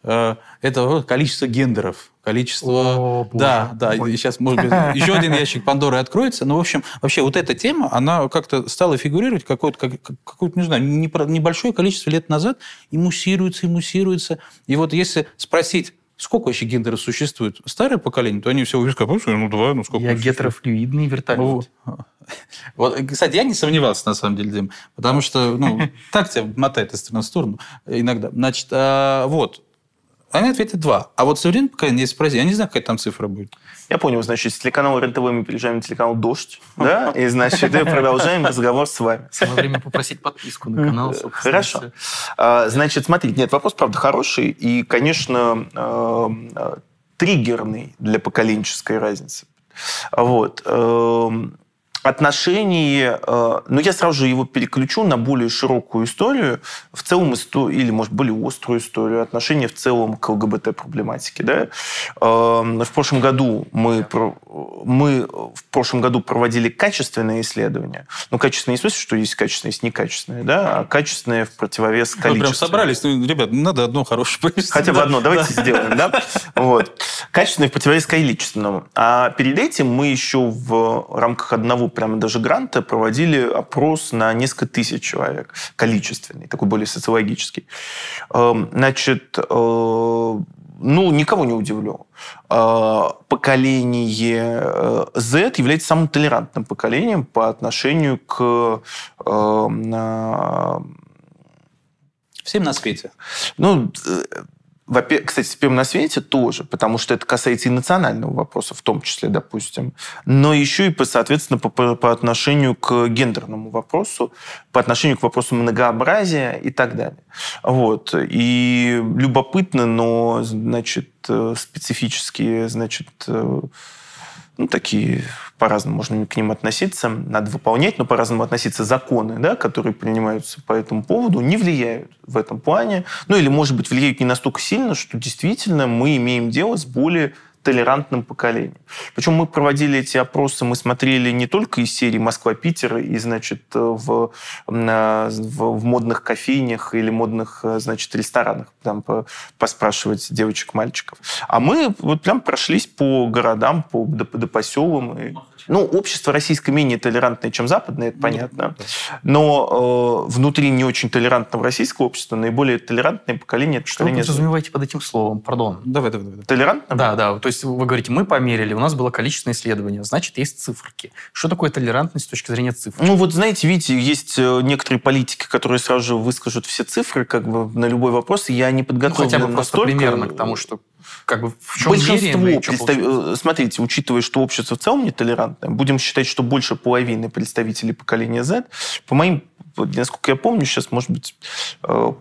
Э, это количество гендеров, количество... О, да, да, Ой. сейчас, может быть, еще один ящик Пандоры откроется. Но, в общем, вообще вот эта тема, она как-то стала фигурировать какое-то, как, какое-то не знаю, небольшое количество лет назад и муссируется, и муссируется. И вот если спросить, Сколько вообще гендеров существует? Старое поколение, то они все увидят, ну давай, ну сколько. Я гетерофлюидный вертолет. Ну, вот, кстати, я не сомневался, на самом деле, Дим, потому что, ну, так тебя мотает из стороны в сторону иногда. Значит, а, вот, они ответят два. А вот современное поколение, если спросить, я не знаю, какая там цифра будет. Я понял, значит, с телеканала РЕН-ТВ мы переезжаем на телеканал «Дождь», да, и, значит, продолжаем разговор с вами. Самое время попросить подписку на канал. Хорошо. А, значит, смотрите, нет, вопрос, правда, хороший, и, конечно, а, триггерный для поколенческой разницы. Вот. Отношении, э, ну, я сразу же его переключу на более широкую историю, в целом, или, может, более острую историю, отношения в целом к ЛГБТ-проблематике. Да? Э, в прошлом году мы, мы в прошлом году проводили качественные исследования. Ну, качественные не в смысле, что есть качественные, есть некачественные, да, а качественные в противовес количеству. Вы прям собрались, ну, ребят, надо одно хорошее повести. Хотя бы одно, давайте сделаем, да? Вот. Качественные в противовес количественному. А перед этим мы еще в рамках одного прямо даже гранта проводили опрос на несколько тысяч человек, количественный, такой более социологический. Эм, значит, э, ну, никого не удивлю. Э, поколение э, Z является самым толерантным поколением по отношению к Всем на свете. Ну, кстати, с первым на свете тоже, потому что это касается и национального вопроса, в том числе, допустим, но еще и, соответственно, по, по отношению к гендерному вопросу, по отношению к вопросу многообразия и так далее. Вот. И любопытно, но, значит, э, специфические, значит, э, ну, такие по-разному можно к ним относиться, надо выполнять, но по-разному относиться законы, да, которые принимаются по этому поводу, не влияют в этом плане. Ну, или, может быть, влияют не настолько сильно, что действительно мы имеем дело с более толерантным поколением. Причем мы проводили эти опросы, мы смотрели не только из серии Москва-Питер и, значит, в, в, в модных кофейнях или модных, значит, ресторанах, там поспрашивать девочек-мальчиков. А мы вот прям прошлись по городам, по, до, до поселам. И, ну, общество российское менее толерантное, чем западное, это ну, понятно. Но э, внутри не очень толерантного российского общества наиболее толерантное поколение... Что поколение... вы подразумеваете под этим словом? Пардон. Давай, давай, давай. Толерантным? Да, да. То есть вы говорите, мы померили, у нас было количественное исследование, значит, есть циферки. Что такое толерантность с точки зрения цифр? Ну, вот знаете, видите, есть э, некоторые политики, которые сразу же выскажут все цифры как бы на любой вопрос, я не подготовлен ну, хотя бы настолько... примерно к тому, что как бы в чем Большинство, меряем, представ... Э, смотрите, учитывая, что общество в целом нетолерантное, будем считать, что больше половины представителей поколения Z, по моим, насколько я помню, сейчас, может быть, э,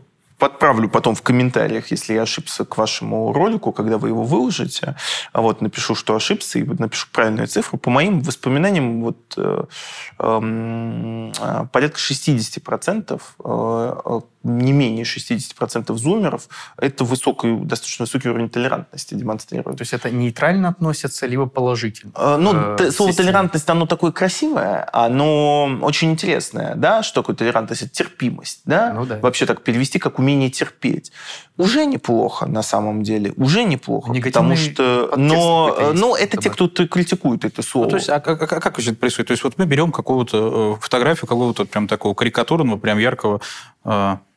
подправлю потом в комментариях, если я ошибся к вашему ролику, когда вы его выложите. Вот, напишу, что ошибся, и напишу правильную цифру. По моим воспоминаниям, вот, э, э, порядка 60% э, не менее 60% зумеров это высокий, достаточно высокий уровень толерантности демонстрируют. То есть это нейтрально относится, либо положительно? Э, ну, э, слово толерантность, оно такое красивое, оно очень интересное. Да? Что такое толерантность? Это терпимость. Да? Ну, да. Вообще так перевести, как умение терпеть. Уже неплохо, на самом деле. Уже неплохо. Негативный потому что... Но, есть, ну, это те, кто критикует это слово. Ну, то есть, а, а, а как это происходит? То есть, вот мы берем какую-то э, фотографию какого-то прям такого карикатурного, прям яркого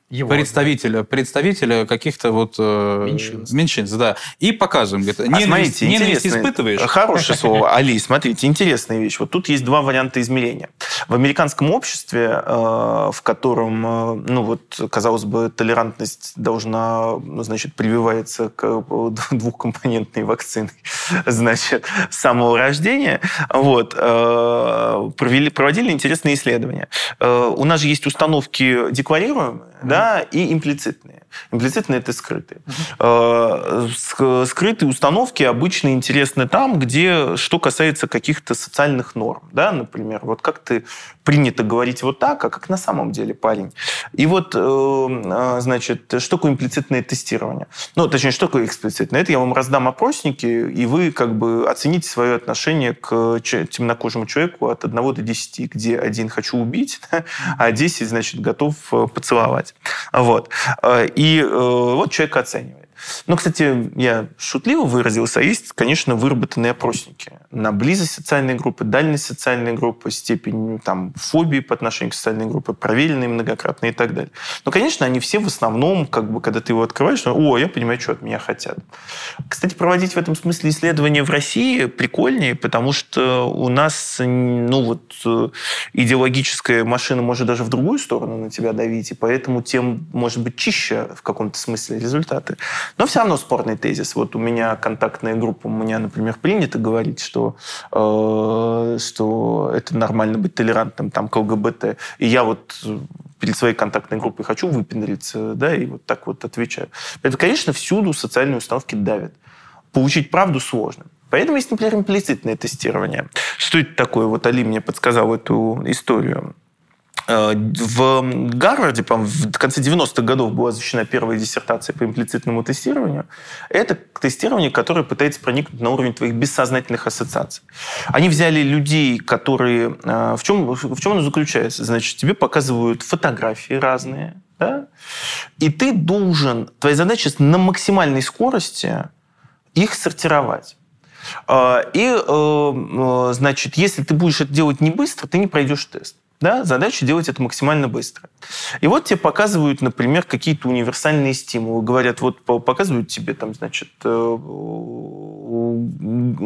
его, представителя, да. представителя каких-то вот э, меньшинств. меньшинств, да, и показываем. Говорит, а ненависть, смотрите, ненависть испытываешь? Хорошее слово, Али, смотрите, интересная вещь. Вот тут есть два варианта измерения. В американском обществе, э, в котором, э, ну вот, казалось бы, толерантность должна, ну, значит, прививается к двухкомпонентной вакцине, значит, с самого рождения, вот, провели, проводили интересные исследования. У нас же есть установки декларируемые, да, и имплицитные. Имплицитные – это скрытые. Угу. Скрытые установки обычно интересны там, где что касается каких-то социальных норм. Да? Например, вот как ты принято говорить вот так, а как на самом деле парень. И вот, э, э, значит, что такое имплицитное тестирование? Ну, точнее, что такое эксплицитное? Это я вам раздам опросники, и вы как бы оцените свое отношение к темнокожему человеку от 1 до 10, где один хочу убить, а 10, значит, готов э, поцеловать. Вот. И вот человек оценивает. Ну, кстати, я шутливо выразился, а есть, конечно, выработанные опросники на близость социальной группы, дальность социальной группы, степень там, фобии по отношению к социальной группе, проверенные многократно и так далее. Но, конечно, они все в основном, как бы, когда ты его открываешь, о, я понимаю, что от меня хотят. Кстати, проводить в этом смысле исследования в России прикольнее, потому что у нас, ну, вот, э, идеологическая машина может даже в другую сторону на тебя давить, и поэтому тем, может быть, чище в каком-то смысле результаты. Но все равно спорный тезис. Вот у меня контактная группа, у меня, например, принято говорить, что, э, что это нормально быть толерантным там, к ЛГБТ. И я вот перед своей контактной группой хочу выпендриться, да, и вот так вот отвечаю. Это, конечно, всюду социальные установки давят. Получить правду сложно. Поэтому есть, например, имплицитное тестирование. Что это такое? Вот Али мне подсказал эту историю. Э, в Гарварде, в конце 90-х годов была защищена первая диссертация по имплицитному тестированию. Это тестирование, которое пытается проникнуть на уровень твоих бессознательных ассоциаций. Они взяли людей, которые... Э, в чем, в чем оно заключается? Значит, тебе показывают фотографии разные, да? и ты должен... Твоя задача на максимальной скорости их сортировать. Э, и, значит, если ты будешь это делать не быстро, ты не пройдешь тест. Да? Задача делать это максимально быстро. И вот тебе показывают, например, какие-то универсальные стимулы. Говорят, вот показывают тебе там, значит, э,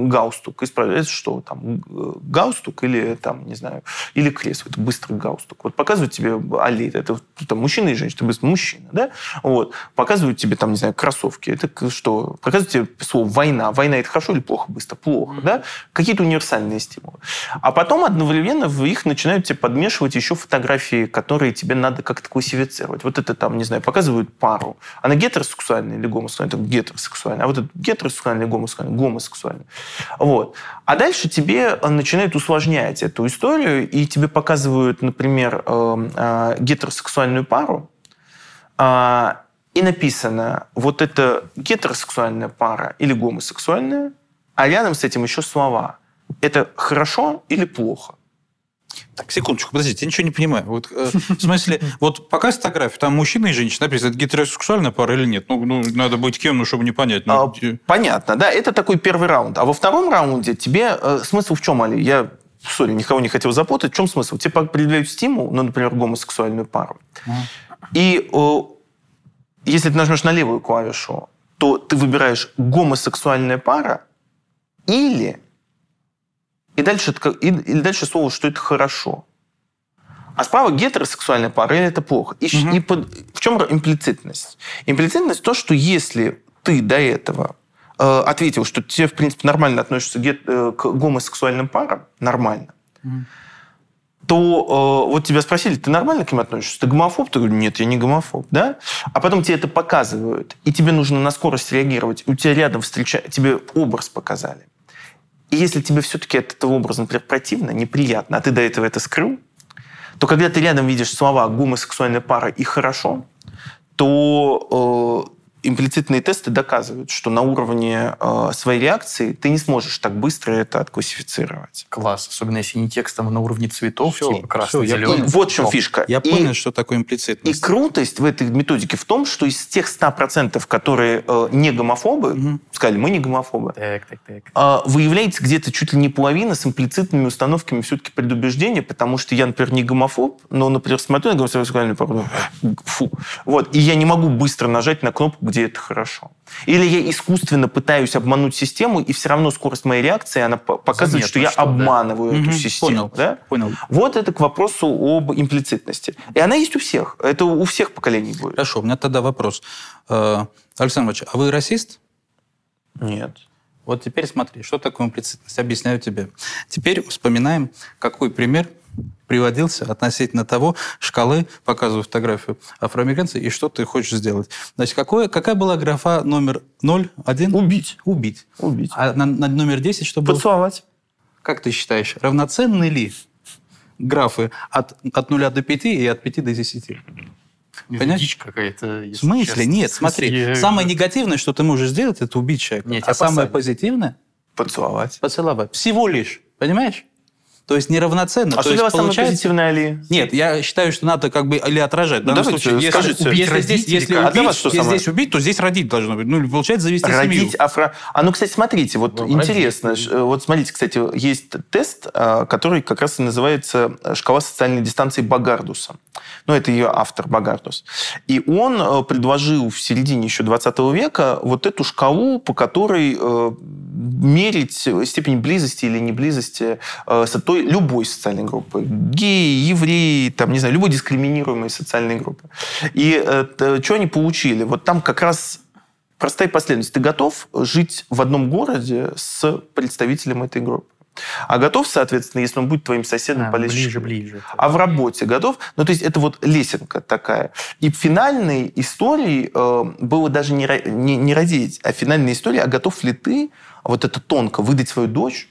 гаустук. И спрашивают, что там, гаустук или там, не знаю, или крест. Это быстрый гаустук. Вот показывают тебе али, это там мужчина и женщина, это быстро мужчина, да? Вот. Показывают тебе там, не знаю, кроссовки. Это что? Показывают тебе слово война. Война это хорошо или плохо? Быстро. Плохо, mm-hmm. да? Какие-то универсальные стимулы. А потом одновременно в их начинают тебе подмечать подмешивать еще фотографии, которые тебе надо как-то классифицировать. Вот это там, не знаю, показывают пару. Она гетеросексуальная или гомосексуальная? Это гетеросексуальная. А вот это гетеросексуальная или гомосексуальная? Гомосексуальная. Вот. А дальше тебе начинают усложнять эту историю, и тебе показывают, например, э, э, гетеросексуальную пару, э, и написано, вот это гетеросексуальная пара или гомосексуальная, а рядом с этим еще слова. Это хорошо или плохо? Так, секундочку, подождите, я ничего не понимаю. Вот, э, в смысле, вот пока фотографию, там мужчина и женщина, написано, это гетеросексуальная пара или нет? Ну, ну надо быть кем, ну, чтобы не понять. Ну, а, понятно, да, это такой первый раунд. А во втором раунде тебе э, смысл в чем, Али? Я сори, никого не хотел запутать. В чем смысл? Тебе определяют стимул, ну, например, гомосексуальную пару. И э, если ты нажмешь на левую клавишу, то ты выбираешь гомосексуальная пара или и дальше, и, и дальше слово, что это хорошо. А справа гетеросексуальная пара, или это плохо. И, угу. и под, в чем имплицитность? Имплицитность то, что если ты до этого э, ответил, что тебе, в принципе, нормально относишься гет, э, к гомосексуальным парам, нормально, угу. то э, вот тебя спросили, ты нормально к ним относишься? Ты гомофоб? Ты говоришь, нет, я не гомофоб. Да? А потом тебе это показывают, и тебе нужно на скорость реагировать. У тебя рядом встречают, тебе образ показали. И если тебе все-таки от этого образа, например, противно, неприятно, а ты до этого это скрыл, то когда ты рядом видишь слова «гомосексуальная пара» и «хорошо», то э, имплицитные тесты доказывают, что на уровне э, своей реакции ты не сможешь так быстро это отклассифицировать. Класс. Особенно если не текстом, а на уровне цветов, все, типа красный, все, зеленый. Вот в чем фишка. Я и, понял, что такое имплицитность. И крутость в этой методике в том, что из тех 100%, которые э, не гомофобы, угу. сказали, мы не гомофобы, так, так, так. Э, выявляется где-то чуть ли не половина с имплицитными установками все-таки предубеждения, потому что я, например, не гомофоб, но, например, смотрю на гомосексуальную пару, фу. Вот. И я не могу быстро нажать на кнопку, где это хорошо. Или я искусственно пытаюсь обмануть систему, и все равно скорость моей реакции, она показывает, Заметно, что я что, обманываю да. эту угу, систему. Понял, да? понял. Вот это к вопросу об имплицитности. И она есть у всех. Это у всех поколений будет. Хорошо, у меня тогда вопрос. Э, Александр Иванович, а вы расист? Нет. Вот теперь смотри, что такое имплицитность? Объясняю тебе. Теперь вспоминаем, какой пример приводился относительно того шкалы, показываю фотографию афроамериканца, и что ты хочешь сделать. Значит, какое, какая была графа номер 0, 1? Убить. Убить. Убить. А на, на номер 10 что было? Поцеловать. Как ты считаешь, равноценны ли графы от, от 0 до 5 и от 5 до 10? Понимаешь? какая-то. В смысле? Честно. Нет, смотри. Я... Самое негативное, что ты можешь сделать, это убить человека. Нет, а самое позитивное? Поцеловать. Поцеловать. Всего лишь. Понимаешь? То есть неравноценно. А что для вас получается... самое позитивное ли? Нет, я считаю, что надо как бы или отражать. В данном Давайте, случае, если, скажите, убить если здесь, если а убить, вас что если здесь убить, то здесь родить должно быть. Ну, получается, завести родить семью. Афро... А ну, кстати, смотрите, вот ну, интересно. Родить. Вот смотрите, кстати, есть тест, а, который как раз и называется «Шкала социальной дистанции Багардуса». Ну, это ее автор Багардус. И он э, предложил в середине еще 20 века вот эту шкалу, по которой э, мерить степень близости или неблизости э, с той любой социальной группы. Геи, евреи, там, не знаю, любой дискриминируемой социальной группы. И э, что они получили? Вот там как раз простая последовательность. Ты готов жить в одном городе с представителем этой группы? А готов, соответственно, если он будет твоим соседом А, по лестнице. ближе, ближе. А в работе готов? Ну, то есть это вот лесенка такая. И финальной историей э, было даже не, не, не родить, а финальная история, а готов ли ты, вот это тонко, выдать свою дочь?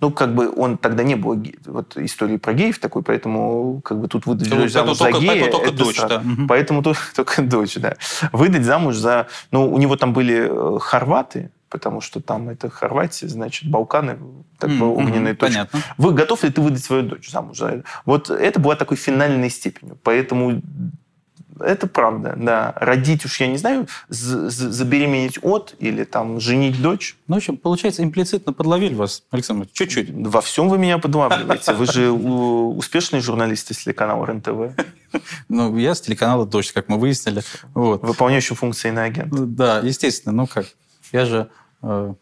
Ну, как бы он тогда не было ге- вот истории про геев такой, поэтому как бы тут выдать Ну, дочь замуж за только- гея, поэтому только это дочь, странно. да. Поэтому то- только дочь, да. Выдать замуж за... Ну, у него там были э, хорваты, потому что там это Хорватия, значит, Балканы, так бы М, огненная мгм, точка. Понятно. Вы готов ли ты выдать свою дочь замуж? Вот это была такой финальной степенью. Поэтому это правда, да. Родить уж, я не знаю, забеременеть от или там женить дочь. Ну, в общем, получается, имплицитно подловили вас, Александр, чуть-чуть. Во всем вы меня подлавливаете. Вы же успешный журналист из телеканала РЕН-ТВ, Ну, я с телеканала «Дождь», как мы выяснили. Вот. выполняющий функции иноагент. Да, естественно, ну как? Я же,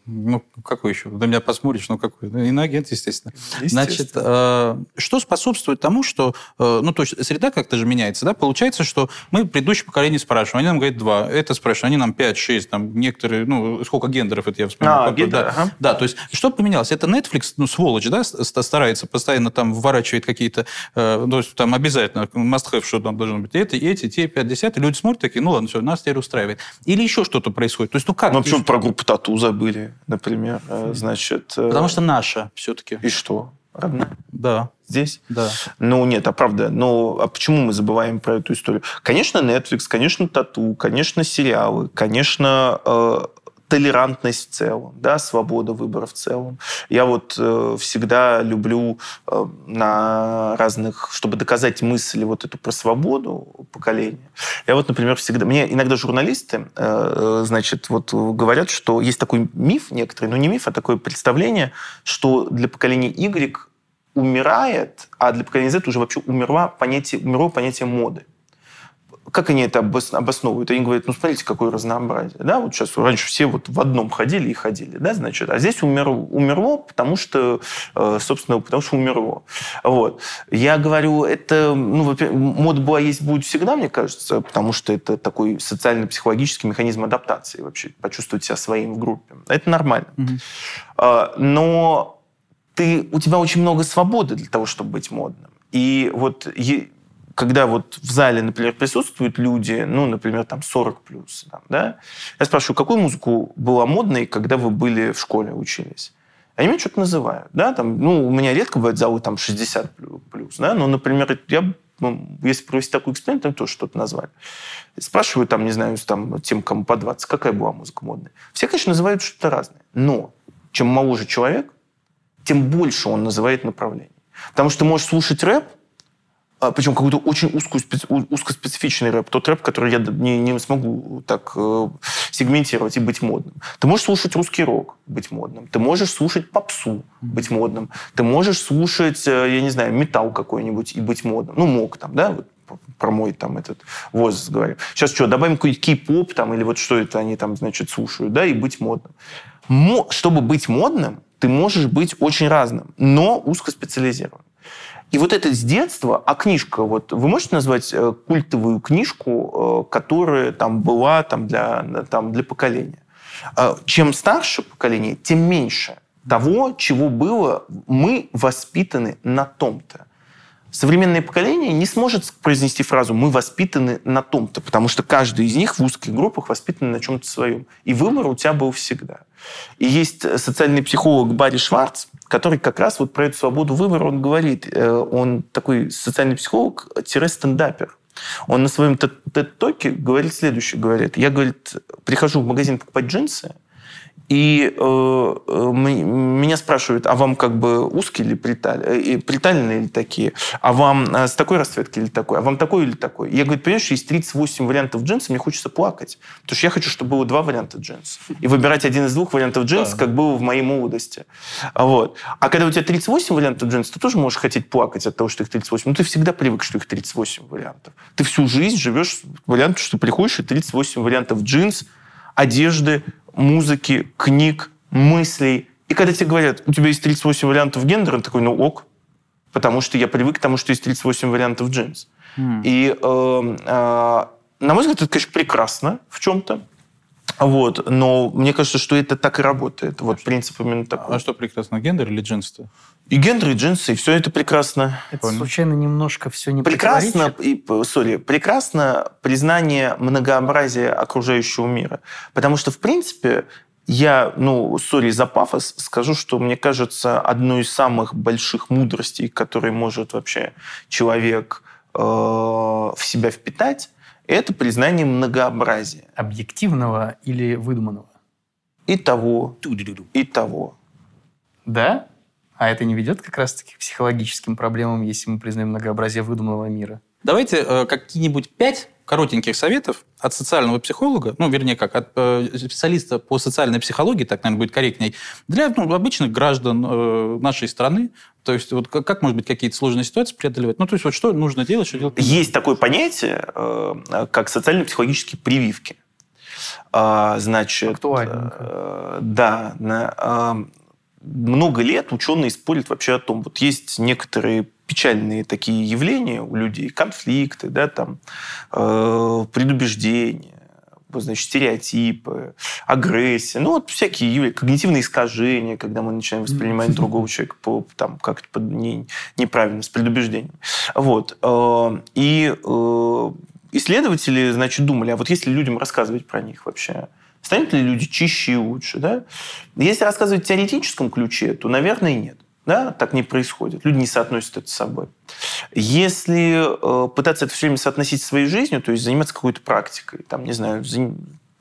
ну, какой еще? На меня посмотришь, ну какой? Ну, Иноагент, естественно. Значит, э, что способствует тому, что, э, ну, то есть среда как-то же меняется, да? Получается, что мы предыдущее поколение спрашиваем, они нам говорят два, это спрашивают, они нам пять, шесть, там некоторые, ну, сколько гендеров, это я вспоминаю. А, Какой, гендеры, да. ага. Да, то есть что поменялось? Это Netflix, ну, сволочь, да, ст- старается постоянно там вворачивать какие-то, э, то есть там обязательно must-have, что там должно быть. Это, эти, те, 50, и люди смотрят такие, ну ладно, все, нас теперь устраивает. Или еще что-то происходит. То есть, ну как? Ну, почему про группу Тату забыли, например? Э, Значит... э, Потому что наша все-таки. И что? Родная? Да, Здесь? да. Ну, нет, а правда. Ну, а почему мы забываем про эту историю? Конечно, Netflix, конечно, тату, конечно, сериалы, конечно, э, толерантность в целом, да, свобода выбора в целом. Я вот э, всегда люблю э, на разных, чтобы доказать мысль вот эту про свободу поколения. Я вот, например, всегда... Мне иногда журналисты, э, значит, вот говорят, что есть такой миф некоторый, ну не миф, а такое представление, что для поколения Y умирает, а для поколения Z уже вообще умерла понятие, умерло понятие моды. Как они это обос- обосновывают? Они говорят, ну, смотрите, какое разнообразие. Да, вот сейчас раньше все вот в одном ходили и ходили, да, значит, а здесь умерло, умерло потому что, э, собственно, потому что умерло. Вот. Я говорю, это, ну, мода была, есть, будет всегда, мне кажется, потому что это такой социально-психологический механизм адаптации вообще, почувствовать себя своим в группе. Это нормально. А, Но ты, у тебя очень много свободы для того, чтобы быть модным. И вот когда вот в зале, например, присутствуют люди, ну, например, там 40 плюс, там, да, я спрашиваю, какую музыку была модной, когда вы были в школе, учились? Они мне что-то называют, да, там, ну, у меня редко бывают залы там 60 плю- плюс, да, но, например, я, ну, если провести такой эксперимент, то тоже что-то назвали. Спрашиваю там, не знаю, там, тем, кому по 20, какая была музыка модная. Все, конечно, называют что-то разное, но чем моложе человек, тем больше он называет направлений. Потому что ты можешь слушать рэп, причем какой-то очень узкую, узкоспецифичный рэп, тот рэп, который я не, не смогу так э, сегментировать и быть модным. Ты можешь слушать русский рок, быть модным. Ты можешь слушать попсу, быть модным. Ты можешь слушать, э, я не знаю, металл какой-нибудь и быть модным. Ну, мог там, да, вот про мой там этот возраст говорим. Сейчас что, добавим какой-нибудь кей-поп там, или вот что это они там, значит, слушают, да, и быть модным. Мо- чтобы быть модным, ты можешь быть очень разным, но узкоспециализированным. И вот это с детства, а книжка, вот вы можете назвать э, культовую книжку, э, которая там была там, для, там, для поколения? Э, Чем старше поколение, тем меньше того, чего было, мы воспитаны на том-то. Современное поколение не сможет произнести фразу «мы воспитаны на том-то», потому что каждый из них в узких группах воспитан на чем-то своем. И выбор у тебя был всегда. И есть социальный психолог Барри Шварц, который как раз вот про эту свободу выбора он говорит. Э, Он такой социальный психолог-стендапер. Он на своем тет-токе говорит следующее. Говорит, я, говорит, прихожу в магазин покупать джинсы, и э, э, меня спрашивают, а вам как бы узкие или приталь- э, и приталенные или такие? А вам э, с такой расцветкой или такой? А вам такой или такой? Я говорю, понимаешь, есть 38 вариантов джинсов, мне хочется плакать. Потому что я хочу, чтобы было два варианта джинс. И выбирать один из двух вариантов джинс, Да. как было в моей молодости. Вот. А когда у тебя 38 вариантов джинс, ты тоже можешь хотеть плакать от того, что их 38. Ну, ты всегда привык, что их 38 вариантов. Ты всю жизнь живешь вариантом, что ты приходишь, и 38 вариантов джинс, одежды, музыки, книг, мыслей. И когда тебе говорят, у тебя есть 38 вариантов гендера, такой, ну ок, потому что я привык к тому, что есть 38 вариантов джинс. М. И, э, э, на мой взгляд, это, конечно, прекрасно в чем-то. Вот. Но мне кажется, что это так и работает. Вот принцип именно такой. А что прекрасно, гендер или джинсы? И гендер, и джинсы, и все это прекрасно. Это Понял. случайно немножко все не Прекрасно, и, сори, прекрасно признание многообразия окружающего мира. Потому что, в принципе, я, ну, сори за пафос, скажу, что мне кажется, одной из самых больших мудростей, которые может вообще человек э, в себя впитать, это признание многообразия. Объективного или выдуманного? И того, и того. Да? А это не ведет как раз-таки к психологическим проблемам, если мы признаем многообразие выдуманного мира? Давайте э, какие-нибудь пять коротеньких советов от социального психолога, ну, вернее, как, от э, специалиста по социальной психологии, так, наверное, будет корректней, для ну, обычных граждан э, нашей страны. То есть вот как, как, может быть, какие-то сложные ситуации преодолевать? Ну, то есть вот что нужно делать, что делать? Есть такое понятие, э, как социально-психологические прививки. А, Значит, Актуальненько. э, да, на, а, много лет ученые спорят вообще о том, вот есть некоторые печальные такие явления у людей, конфликты, да, там, э, предубеждения, значит, стереотипы, агрессия, ну вот всякие явления, когнитивные искажения, когда мы начинаем воспринимать другого человека по, там, как-то по- не- неправильно, с предубеждением. Вот. э, И э, исследователи, значит, думали, а вот если людям рассказывать про них вообще, станут ли люди чище и лучше, да? Если рассказывать в теоретическом ключе, то, наверное, нет. Да, так не происходит. Люди не соотносят это с собой. Если э, пытаться это все время соотносить со своей жизнью, то есть заниматься какой-то практикой, там, не знаю, заним-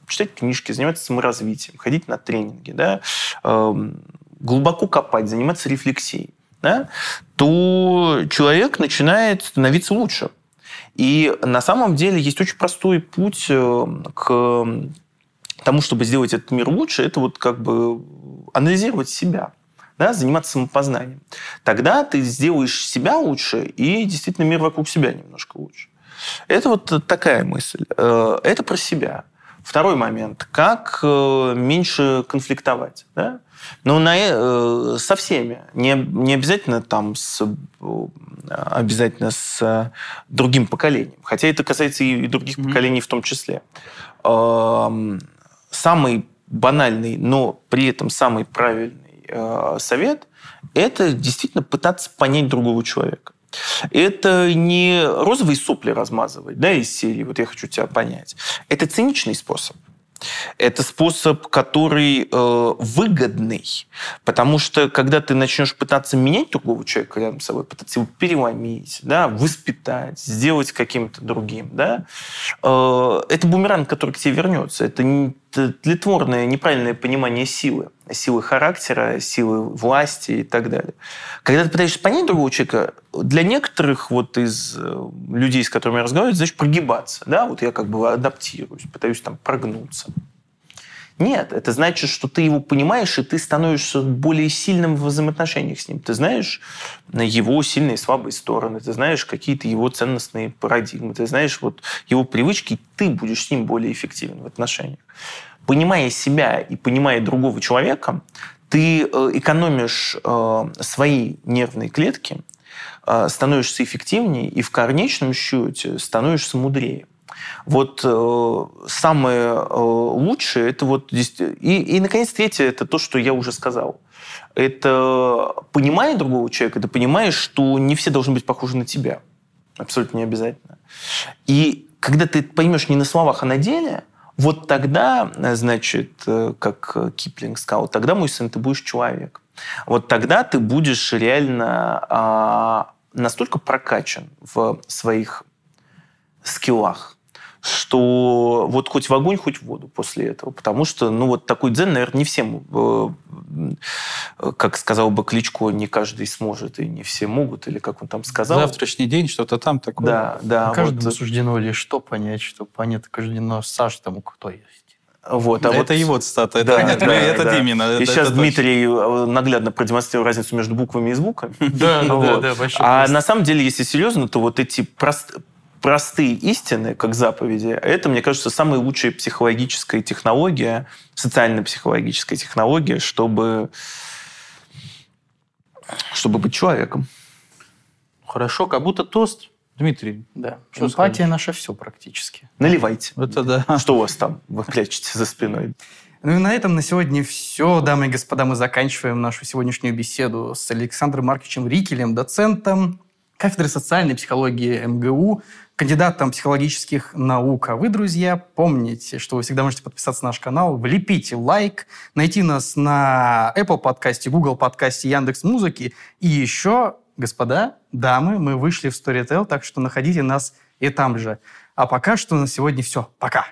читать книжки, заниматься саморазвитием, ходить на тренинги, да, эм, глубоко копать, заниматься рефлексией, да, то человек начинает становиться лучше. И на самом деле есть очень простой путь э, к тому, чтобы сделать этот мир лучше, это вот как бы анализировать себя, да, заниматься самопознанием. Тогда ты сделаешь себя лучше, и действительно мир вокруг себя немножко лучше. Это вот такая мысль. Э, Это про себя. Второй момент. Как э, меньше конфликтовать. Да? Но на, э, со всеми. Не, не обязательно там с, обязательно с другим поколением. Хотя это касается и, других Мгм. поколений в том числе. Самый банальный, но при этом самый правильный э, совет – это действительно пытаться понять другого человека. Это не розовые сопли размазывать, да, из серии «вот я хочу тебя понять». Это циничный способ. Это способ, который э, выгодный, потому что когда ты начнешь пытаться менять другого человека рядом с собой, пытаться его переломить, да, воспитать, сделать каким-то другим, да, э, это бумеранг, который к тебе вернется. Это не- тлетворное, неправильное понимание силы, силы характера, силы власти и так далее. Когда ты пытаешься понять другого человека, для некоторых вот из э, людей, с которыми я разговариваю, значит прогибаться. Да? Вот я как бы адаптируюсь, пытаюсь там прогнуться. Нет, это значит, что ты его понимаешь, и ты становишься более сильным в взаимоотношениях с ним. Ты знаешь его сильные и слабые стороны, ты знаешь какие-то его ценностные парадигмы, ты знаешь вот его привычки, ты будешь с ним более эффективен в отношениях. Понимая себя и понимая другого человека, ты э, экономишь э, свои нервные клетки, э, становишься эффективнее и в конечном счете становишься мудрее. Вот э, самое э, лучшее это вот и, и наконец третье это то, что я уже сказал. Это понимая другого человека, ты понимаешь, что не все должны быть похожи на тебя. Абсолютно не обязательно. И когда ты поймешь не на словах, а на деле, вот тогда, э, значит, э, как Киплинг сказал, тогда, мой сын, ты будешь человек. Вот тогда ты будешь реально а, настолько прокачан в своих скиллах, что вот хоть в огонь, хоть в воду после этого. Потому что, ну, вот такой дзен, наверное, не всем, э, как сказал бы Кличко, не каждый сможет, и не все могут, или как он там сказал. Завтрашний день, что-то там такое. Да, да. Каждому вот, суждено лишь что понять, что понять суждено Саш тому, кто есть. вот, а это вот- его цитата, это, Да, понятно, да, это да. именно. И это- сейчас это точно. Дмитрий э, наглядно продемонстрировал разницу между буквами и звуками. Да, Вот. вообще. А на самом деле, если серьезно, то вот эти прост- простые истины, как заповеди, это, мне кажется, самая лучшая психологическая технология, социально-психологическая технология, чтобы, чтобы быть человеком. Хорошо, как будто тост Дмитрий, Да. Что Эмпатия наша все практически. Наливайте. это да. Что у вас там? Вы прячете за спиной. Ну и на этом на сегодня все, дамы и господа. Мы заканчиваем нашу сегодняшнюю беседу с Александром Марковичем Рикелем, доцентом кафедры социальной психологии МГУ, кандидатом психологических наук. А вы, друзья, помните, что вы всегда можете подписаться на наш канал, влепите лайк, найти нас на Apple подкасте, Google подкасте, Яндекс Музыки. И еще, господа, дамы, мы вышли в Storytel, так что находите нас и там же. А пока что на сегодня все. Пока!